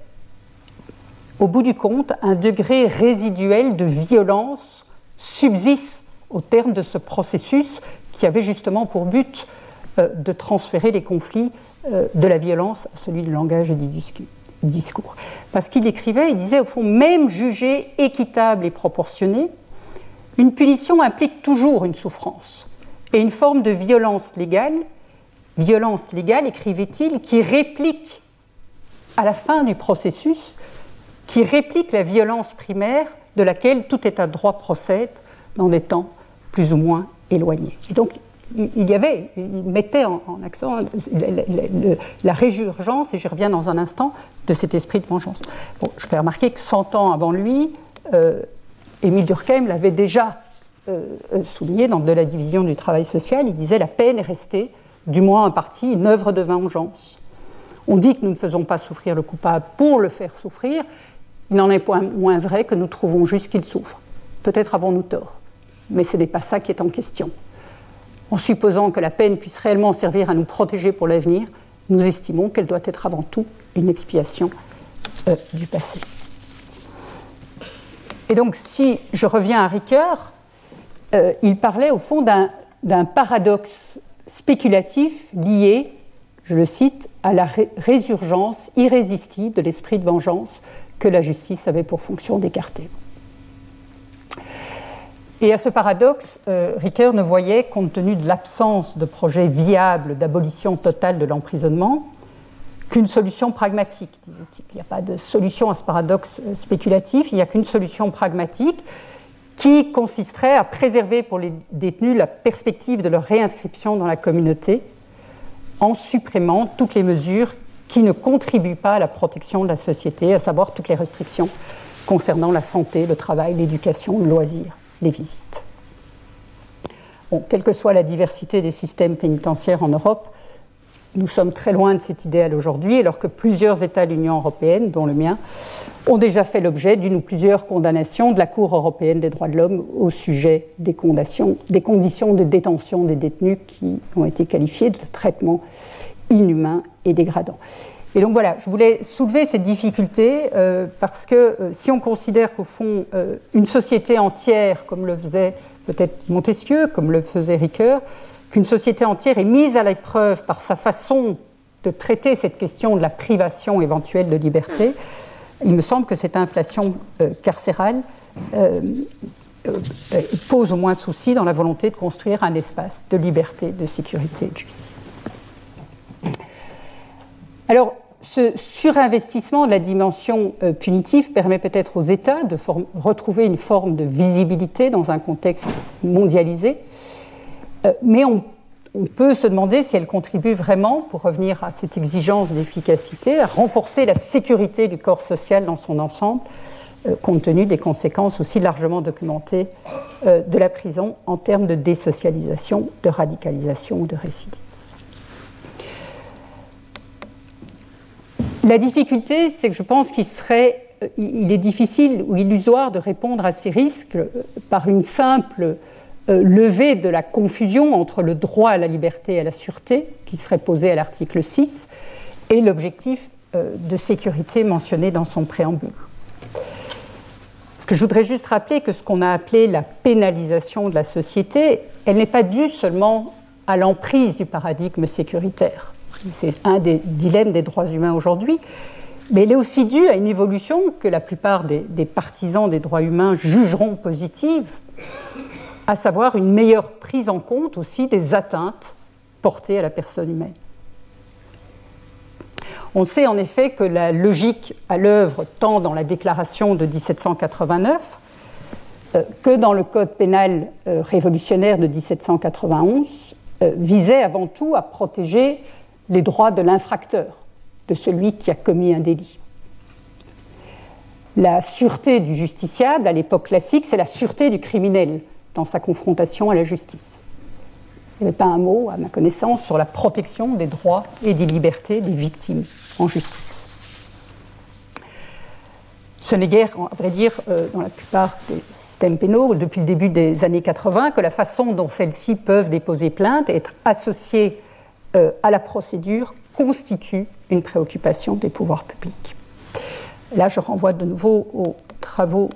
Speaker 2: au bout du compte, un degré résiduel de violence subsiste au terme de ce processus qui avait justement pour but euh, de transférer les conflits euh, de la violence à celui du langage et du discours. Parce qu'il écrivait, il disait au fond, même jugé équitable et proportionné, une punition implique toujours une souffrance et une forme de violence légale, violence légale, écrivait-il, qui réplique à la fin du processus, qui réplique la violence primaire de laquelle tout état de droit procède dans des temps plus ou moins éloignés. Et donc, il y avait, il mettait en, accent la, résurgence, et j'y reviens dans un instant, de cet esprit de vengeance. Je fais remarquer que 100 ans avant lui, euh, Émile Durkheim l'avait déjà euh, euh, souligné dans De la division du travail social, il disait la peine est restée, du moins en partie, une œuvre de vengeance. On dit que nous ne faisons pas souffrir le coupable pour le faire souffrir, il n'en est point moins vrai que nous trouvons juste qu'il souffre. Peut-être avons-nous tort, mais ce n'est pas ça qui est en question. En supposant que la peine puisse réellement servir à nous protéger pour l'avenir, nous estimons qu'elle doit être avant tout une expiation euh, du passé. Et donc, si je reviens à Ricoeur, euh, il parlait au fond d'un paradoxe spéculatif lié, je le cite, à la résurgence irrésistible de l'esprit de vengeance que la justice avait pour fonction d'écarter. Et à ce paradoxe, euh, Ricoeur ne voyait, compte tenu de l'absence de projet viable d'abolition totale de l'emprisonnement, qu'une solution pragmatique, disait-il. Il n'y a pas de solution à ce paradoxe euh, spéculatif, il n'y a qu'une solution pragmatique qui consisterait à préserver pour les détenus la perspective de leur réinscription dans la communauté en supprimant toutes les mesures qui ne contribuent pas à la protection de la société, à savoir toutes les restrictions concernant la santé, le travail, l'éducation, le loisir, les visites. Quelle que soit la diversité des systèmes pénitentiaires en Europe, nous sommes très loin de cet idéal aujourd'hui, alors que plusieurs États de l'Union européenne, dont le mien, ont déjà fait l'objet d'une ou plusieurs condamnations de la Cour européenne des droits de l'homme au sujet des, conditions de détention des détenus qui ont été qualifiées de traitements inhumains et dégradants. Et donc voilà, je voulais soulever cette difficulté euh, parce que euh, si on considère qu'au fond, euh, une société entière, comme le faisait peut-être Montesquieu, comme le faisait Ricoeur, qu'une société entière est mise à l'épreuve par sa façon de traiter cette question de la privation éventuelle de liberté, il me semble que cette inflation euh, carcérale euh, euh, pose au moins souci dans la volonté de construire un espace de liberté, de sécurité et de justice. Alors, ce surinvestissement de la dimension punitive permet peut-être aux États de retrouver une forme de visibilité dans un contexte mondialisé, mais on peut se demander si elle contribue vraiment, pour revenir à cette exigence d'efficacité, à renforcer la sécurité du corps social dans son ensemble, euh, compte tenu des conséquences aussi largement documentées euh, de la prison en termes de désocialisation, de radicalisation ou de récidive. La difficulté, c'est que je pense qu'il serait, euh, il est difficile ou illusoire de répondre à ces risques par une simple euh, lever de la confusion entre le droit à la liberté et à la sûreté, qui serait posé à l'article 6, et l'objectif euh, de sécurité mentionné dans son préambule. Parce que je voudrais juste rappeler que ce qu'on a appelé la pénalisation de la société, elle n'est pas due seulement à l'emprise du paradigme sécuritaire. C'est un des dilemmes des droits humains aujourd'hui. Mais elle est aussi due à une évolution que la plupart des partisans des droits humains jugeront positive, à savoir une meilleure prise en compte aussi des atteintes portées à la personne humaine. On sait en effet que la logique à l'œuvre tant dans la déclaration de 1789 euh, que dans le code pénal euh, révolutionnaire de 1791 euh, visait avant tout à protéger les droits de l'infracteur, de celui qui a commis un délit. La sûreté du justiciable, à l'époque classique, c'est la sûreté du criminel dans sa confrontation à la justice. Il n'y avait pas un mot, à ma connaissance, sur la protection des droits et des libertés des victimes en justice. Ce n'est guère, à vrai dire, euh, dans la plupart des systèmes pénaux, depuis le début des années 80, que la façon dont celles-ci peuvent déposer plainte et être associées euh, à la procédure constitue une préoccupation des pouvoirs publics. Là, je renvoie de nouveau aux travaux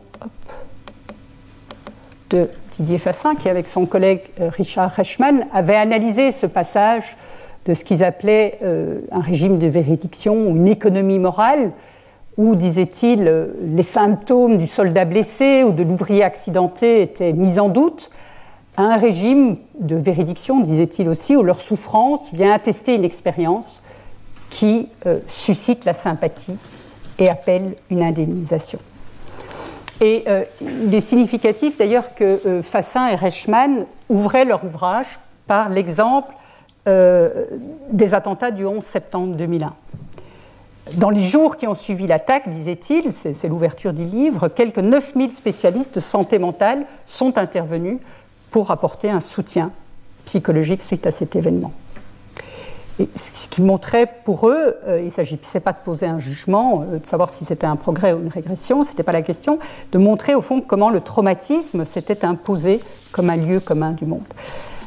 Speaker 2: de Didier Fassin, qui, avec son collègue euh, Richard Reichmann, avait analysé ce passage de ce qu'ils appelaient euh, un régime de véridiction ou une économie morale, où, disait-il, euh, les symptômes du soldat blessé ou de l'ouvrier accidenté étaient mis en doute, à un régime de véridiction, disait-il aussi, où leur souffrance vient attester une expérience qui suscite la sympathie et appelle une indemnisation. Et euh, il est significatif d'ailleurs que euh, Fassin et Reichmann ouvraient leur ouvrage par l'exemple euh, des attentats du 11 septembre 2001. Dans les jours qui ont suivi l'attaque, disait-il, c'est l'ouverture du livre, quelques 9000 spécialistes de santé mentale sont intervenus pour apporter un soutien psychologique suite à cet événement ce qui montrait pour eux, euh, il ne s'agissait pas de poser un jugement, euh, de savoir si c'était un progrès ou une régression, ce n'était pas la question, de montrer au fond comment le traumatisme s'était imposé comme un lieu commun du monde.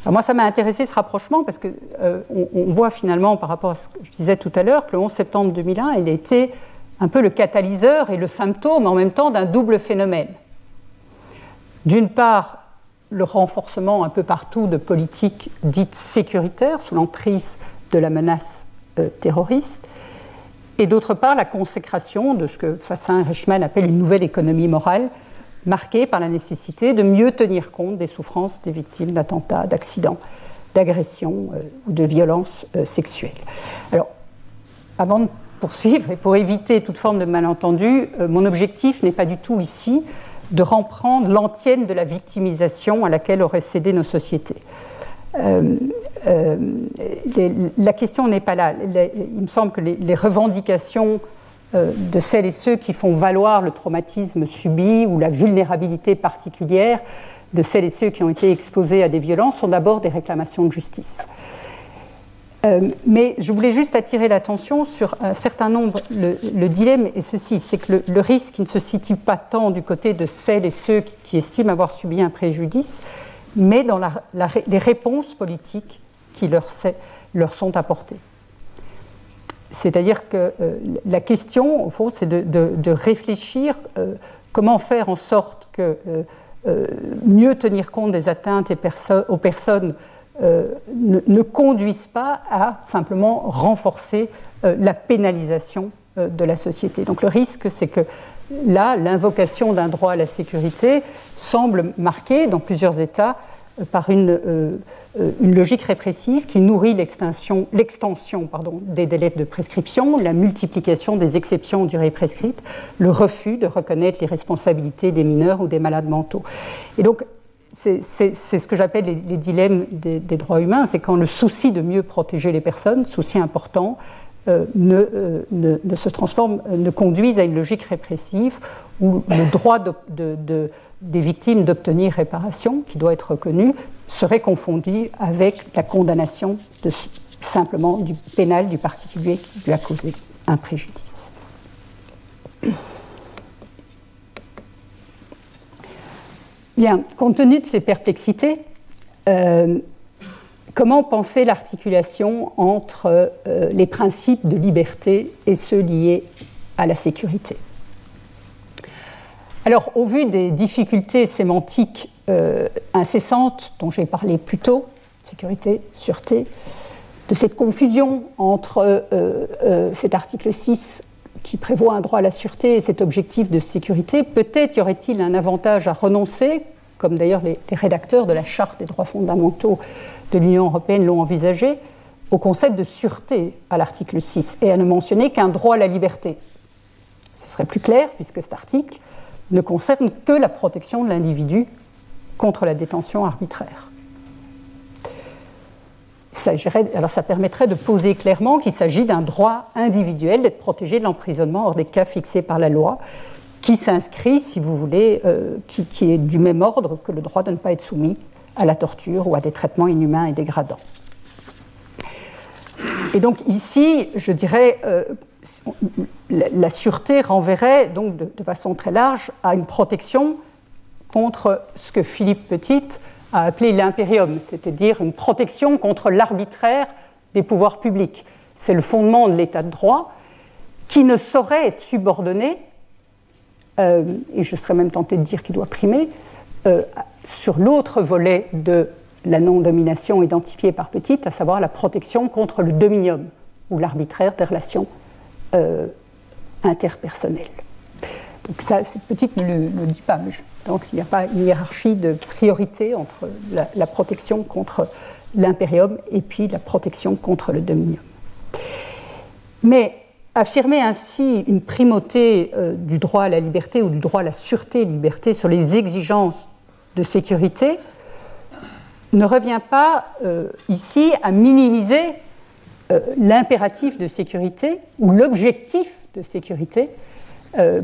Speaker 2: Alors moi, ça m'a intéressé ce rapprochement parce qu'on euh, on voit finalement, par rapport à ce que je disais tout à l'heure, que le 11 septembre 2001, il a été un peu le catalyseur et le symptôme en même temps d'un double phénomène. D'une part, le renforcement un peu partout de politiques dites sécuritaires sous l'emprise de la menace euh, terroriste, et d'autre part la consécration de ce que Fassin et Reichmann appellent une nouvelle économie morale, marquée par la nécessité de mieux tenir compte des souffrances des victimes d'attentats, d'accidents, d'agressions euh, ou de violences euh, sexuelles. Alors, avant de poursuivre et pour éviter toute forme de malentendu, mon objectif n'est pas du tout ici de reprendre l'antienne de la victimisation à laquelle auraient cédé nos sociétés. Euh, euh, la question n'est pas là. il me semble que les, revendications euh, de celles et ceux qui font valoir le traumatisme subi ou la vulnérabilité particulière de celles et ceux qui ont été exposés à des violences sont d'abord des réclamations de justice. mais je voulais juste attirer l'attention sur un certain nombre. Le, dilemme est ceci c'est que le, risque ne se situe pas tant du côté de celles et ceux qui estiment avoir subi un préjudice, mais dans les réponses politiques qui leur, sont apportées. C'est-à-dire que euh, la question, au fond, c'est de, réfléchir euh, comment faire en sorte que euh, mieux tenir compte des atteintes aux personnes ne, ne, conduisent pas à simplement renforcer la pénalisation de la société. Donc le risque, c'est que là, l'invocation d'un droit à la sécurité semble marquée dans plusieurs États euh, par une, euh, euh, une, logique répressive qui nourrit l'extension des délais de prescription, la multiplication des exceptions aux durées prescrites, le refus de reconnaître les responsabilités des mineurs ou des malades mentaux. Et donc, c'est ce que j'appelle les, dilemmes des, des, droits humains, c'est quand le souci de mieux protéger les personnes, souci important, euh, ne, ne, se transforme, ne conduisent à une logique répressive où le droit des victimes d'obtenir réparation, qui doit être reconnu, serait confondu avec la condamnation simplement du pénal du particulier qui lui a causé un préjudice. Bien, compte tenu de ces perplexités, euh, comment penser l'articulation entre euh, les principes de liberté et ceux liés à la sécurité. Alors, au vu des difficultés sémantiques euh, incessantes dont j'ai parlé plus tôt, sécurité, sûreté, de cette confusion entre cet article 6 qui prévoit un droit à la sûreté et cet objectif de sécurité, peut-être y aurait-il un avantage à renoncer, comme d'ailleurs les, rédacteurs de la Charte des droits fondamentaux de l'Union européenne l'ont envisagé, au concept de sûreté à l'article 6 et à ne mentionner qu'un droit à la liberté. Ce serait plus clair puisque cet article ne concerne que la protection de l'individu contre la détention arbitraire alors ça permettrait de poser clairement qu'il s'agit d'un droit individuel d'être protégé de l'emprisonnement hors des cas fixés par la loi, qui s'inscrit, si vous voulez, euh, qui, est du même ordre que le droit de ne pas être soumis à la torture ou à des traitements inhumains et dégradants. Et donc ici, je dirais, euh, la, sûreté renverrait donc de, de, façon très large à une protection contre ce que Philippe Petit a appelé l'impérium, c'est-à-dire une protection contre l'arbitraire des pouvoirs publics. C'est le fondement de l'état de droit qui ne saurait être subordonné, euh, et je serais même tenté de dire qu'il doit primer, euh, sur l'autre volet de la non-domination identifiée par Petit, à savoir la protection contre le dominium ou l'arbitraire des relations euh, interpersonnelles. Donc ça, Petite ne le, dit pas, mais donc il n'y a pas une hiérarchie de priorité entre la, protection contre l'impérium et puis la protection contre le dominium. Mais affirmer ainsi une primauté euh, du droit à la liberté ou du droit à la sûreté et liberté sur les exigences de sécurité ne revient pas euh, ici à minimiser euh, l'impératif de sécurité ou l'objectif de sécurité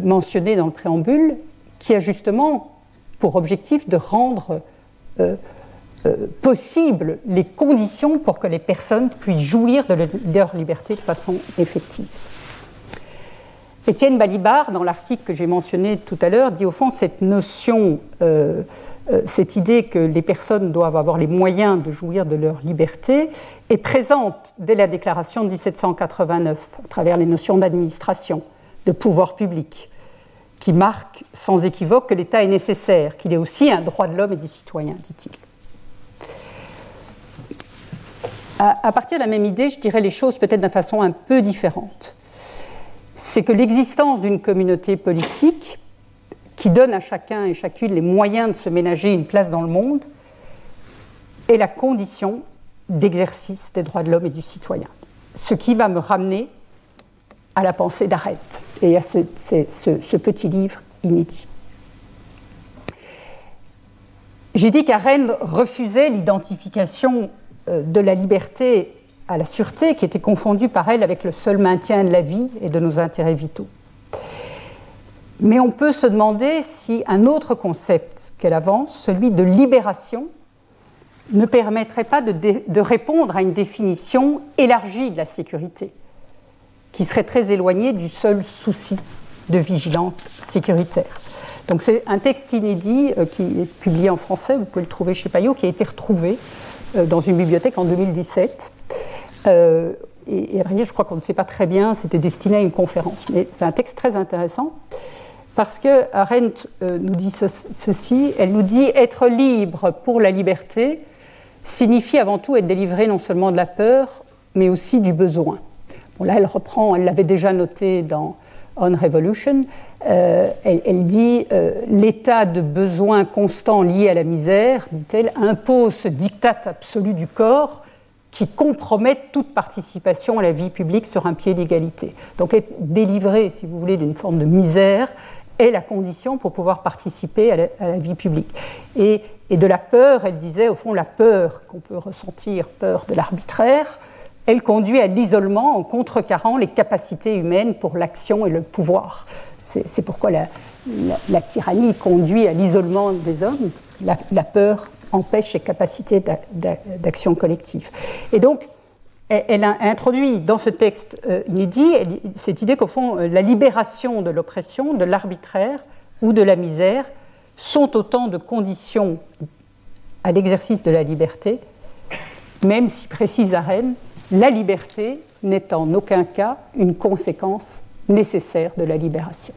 Speaker 2: mentionné dans le préambule, qui a justement pour objectif de rendre possible les conditions pour que les personnes puissent jouir de leur liberté de façon effective. Étienne Balibar, dans l'article que j'ai mentionné tout à l'heure, dit au fond cette notion, euh, cette idée que les personnes doivent avoir les moyens de jouir de leur liberté est présente dès la déclaration de 1789 à travers les notions d'administration, de pouvoir public, qui marque sans équivoque que l'État est nécessaire, qu'il est aussi un droit de l'homme et du citoyen, dit-il. À, partir de la même idée, je dirais les choses peut-être d'une façon un peu différente. C'est que l'existence d'une communauté politique qui donne à chacun et chacune les moyens de se ménager une place dans le monde est la condition d'exercice des droits de l'homme et du citoyen. Ce qui va me ramener à la pensée d'Arrête et à ce, petit livre inédit. J'ai dit qu'Arène refusait l'identification euh, de la liberté à la sûreté qui était confondue par elle avec le seul maintien de la vie et de nos intérêts vitaux. Mais on peut se demander si un autre concept qu'elle avance, celui de libération, ne permettrait pas de répondre à une définition élargie de la sécurité qui serait très éloigné du seul souci de vigilance sécuritaire. Donc c'est un texte inédit euh, qui est publié en français, vous pouvez le trouver chez Payot, qui a été retrouvé dans une bibliothèque en 2017. Euh, et, et je crois qu'on ne sait pas très bien, c'était destiné à une conférence. Mais c'est un texte très intéressant parce que Arendt nous dit ceci, elle nous dit être libre pour la liberté signifie avant tout être délivré non seulement de la peur, mais aussi du besoin là, elle reprend, elle l'avait déjà noté dans On Revolution. Euh, elle, dit euh, l'état de besoin constant lié à la misère, dit-elle, impose ce diktat absolu du corps qui compromet toute participation à la vie publique sur un pied d'égalité. Donc être délivré, si vous voulez, d'une forme de misère est la condition pour pouvoir participer à la, vie publique. Et, et, de la peur, elle disait, au fond, la peur qu'on peut ressentir, peur de l'arbitraire, elle conduit à l'isolement en contrecarrant les capacités humaines pour l'action et le pouvoir. C'est pourquoi la, tyrannie conduit à l'isolement des hommes. La, peur empêche les capacités d'action collective. Et donc, elle a introduit dans ce texte euh, inédit cette idée qu'au fond, euh, la libération de l'oppression, de l'arbitraire ou de la misère sont autant de conditions à l'exercice de la liberté, même si, précise Arène, la liberté n'est en aucun cas une conséquence nécessaire de la libération.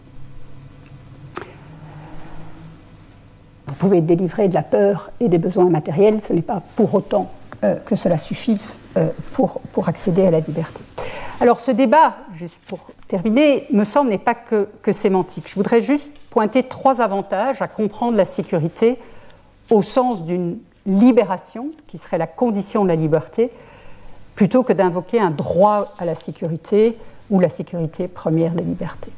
Speaker 2: Vous pouvez délivrer de la peur et des besoins matériels, ce n'est pas pour autant que cela suffise pour, pour accéder à la liberté. Alors ce débat, juste pour terminer, me semble n'est pas que, que, sémantique. Je voudrais juste pointer trois avantages à comprendre la sécurité au sens d'une libération, qui serait la condition de la liberté, plutôt que d'invoquer un droit à la sécurité ou la sécurité première des libertés.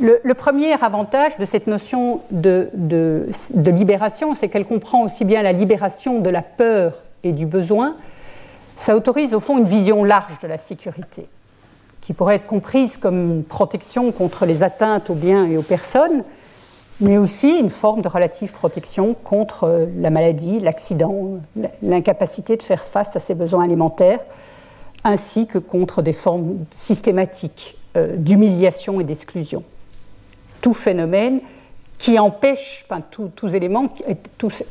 Speaker 2: Le, premier avantage de cette notion de, de, libération, c'est qu'elle comprend aussi bien la libération de la peur et du besoin, ça autorise au fond une vision large de la sécurité, qui pourrait être comprise comme une protection contre les atteintes aux biens et aux personnes, mais aussi une forme de relative protection contre euh, la maladie, l'accident, l'incapacité de faire face à ses besoins alimentaires, ainsi que contre des formes systématiques euh, d'humiliation et d'exclusion. Tout phénomène qui empêche, enfin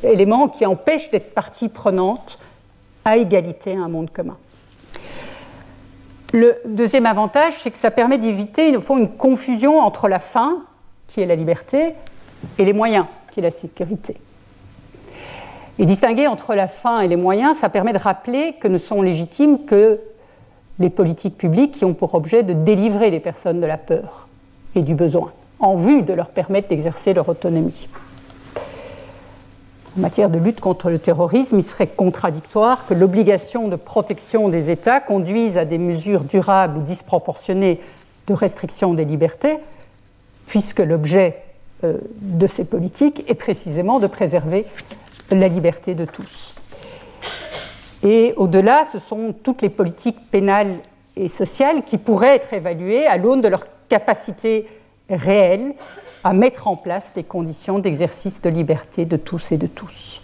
Speaker 2: éléments qui empêchent d'être partie prenante à égalité à un monde commun. Le deuxième avantage, c'est que ça permet d'éviter une confusion entre la fin, qui est la liberté, et les moyens, qui est la sécurité. Et distinguer entre la fin et les moyens, ça permet de rappeler que ne sont légitimes que les politiques publiques qui ont pour objet de délivrer les personnes de la peur et du besoin, en vue de leur permettre d'exercer leur autonomie. En matière de lutte contre le terrorisme, il serait contradictoire que l'obligation de protection des États conduise à des mesures durables ou disproportionnées de restriction des libertés, puisque l'objet de ces politiques est précisément de préserver la liberté de tous. Et au-delà, ce sont toutes les politiques pénales et sociales qui pourraient être évaluées à l'aune de leur capacité réelle à mettre en place les conditions d'exercice de liberté de tous et de tous.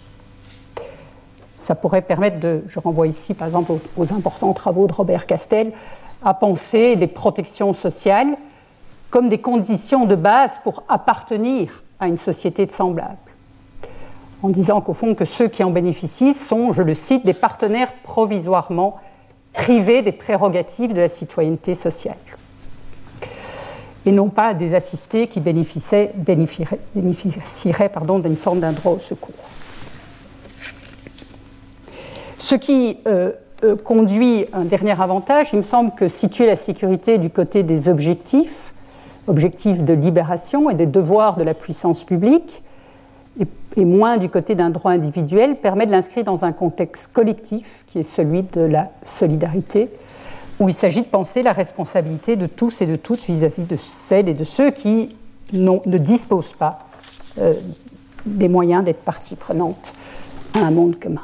Speaker 2: Ça pourrait permettre de, je renvoie ici par exemple aux, importants travaux de Robert Castel, à penser les protections sociales comme des conditions de base pour appartenir à une société de semblables. En disant qu'au fond, que ceux qui en bénéficient sont, je le cite, des partenaires provisoirement privés des prérogatives de la citoyenneté sociale. Et non pas des assistés qui bénéficieraient, d'une forme d'un droit au secours. Ce qui euh, euh, conduit un dernier avantage, il me semble que situer la sécurité du côté des objectifs objectif de libération et des devoirs de la puissance publique, et, moins du côté d'un droit individuel, permet de l'inscrire dans un contexte collectif qui est celui de la solidarité, où il s'agit de penser la responsabilité de tous et de toutes vis-à-vis de celles et de ceux qui ne disposent pas euh, des moyens d'être partie prenante à un monde commun.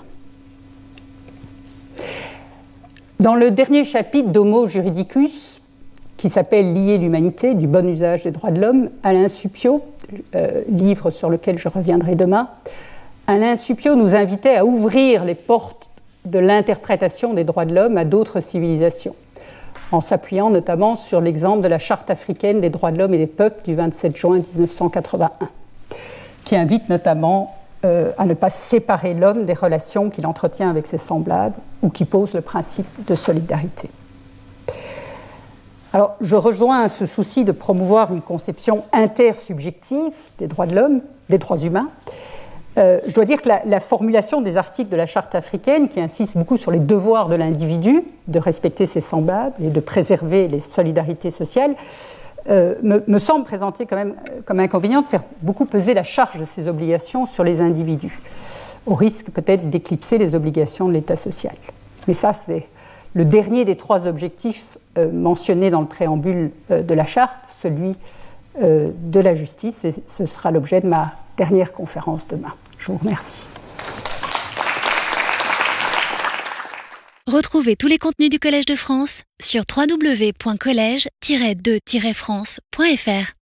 Speaker 2: Dans le dernier chapitre d'Homo Juridicus, qui s'appelle Lier l'humanité du bon usage des droits de l'homme, Alain Supio, euh, livre sur lequel je reviendrai demain. Alain Supio nous invitait à ouvrir les portes de l'interprétation des droits de l'homme à d'autres civilisations, en s'appuyant notamment sur l'exemple de la Charte africaine des droits de l'homme et des peuples du 27 juin 1981, qui invite notamment euh, à ne pas séparer l'homme des relations qu'il entretient avec ses semblables ou qui pose le principe de solidarité. Alors, je rejoins ce souci de promouvoir une conception intersubjective des droits de l'homme, des droits humains. Euh, je dois dire que la, formulation des articles de la Charte africaine, qui insiste beaucoup sur les devoirs de l'individu, de respecter ses semblables et de préserver les solidarités sociales, euh, me, semble présenter quand même euh, comme inconvénient de faire beaucoup peser la charge de ces obligations sur les individus, au risque peut-être d'éclipser les obligations de l'État social. Mais ça, c'est le dernier des trois objectifs euh, mentionnés dans le préambule euh, de la charte, celui euh, de la justice, et ce sera l'objet de ma dernière conférence demain. Je vous remercie.
Speaker 1: Retrouvez tous les contenus du Collège de France sur www.colège-2-france.fr.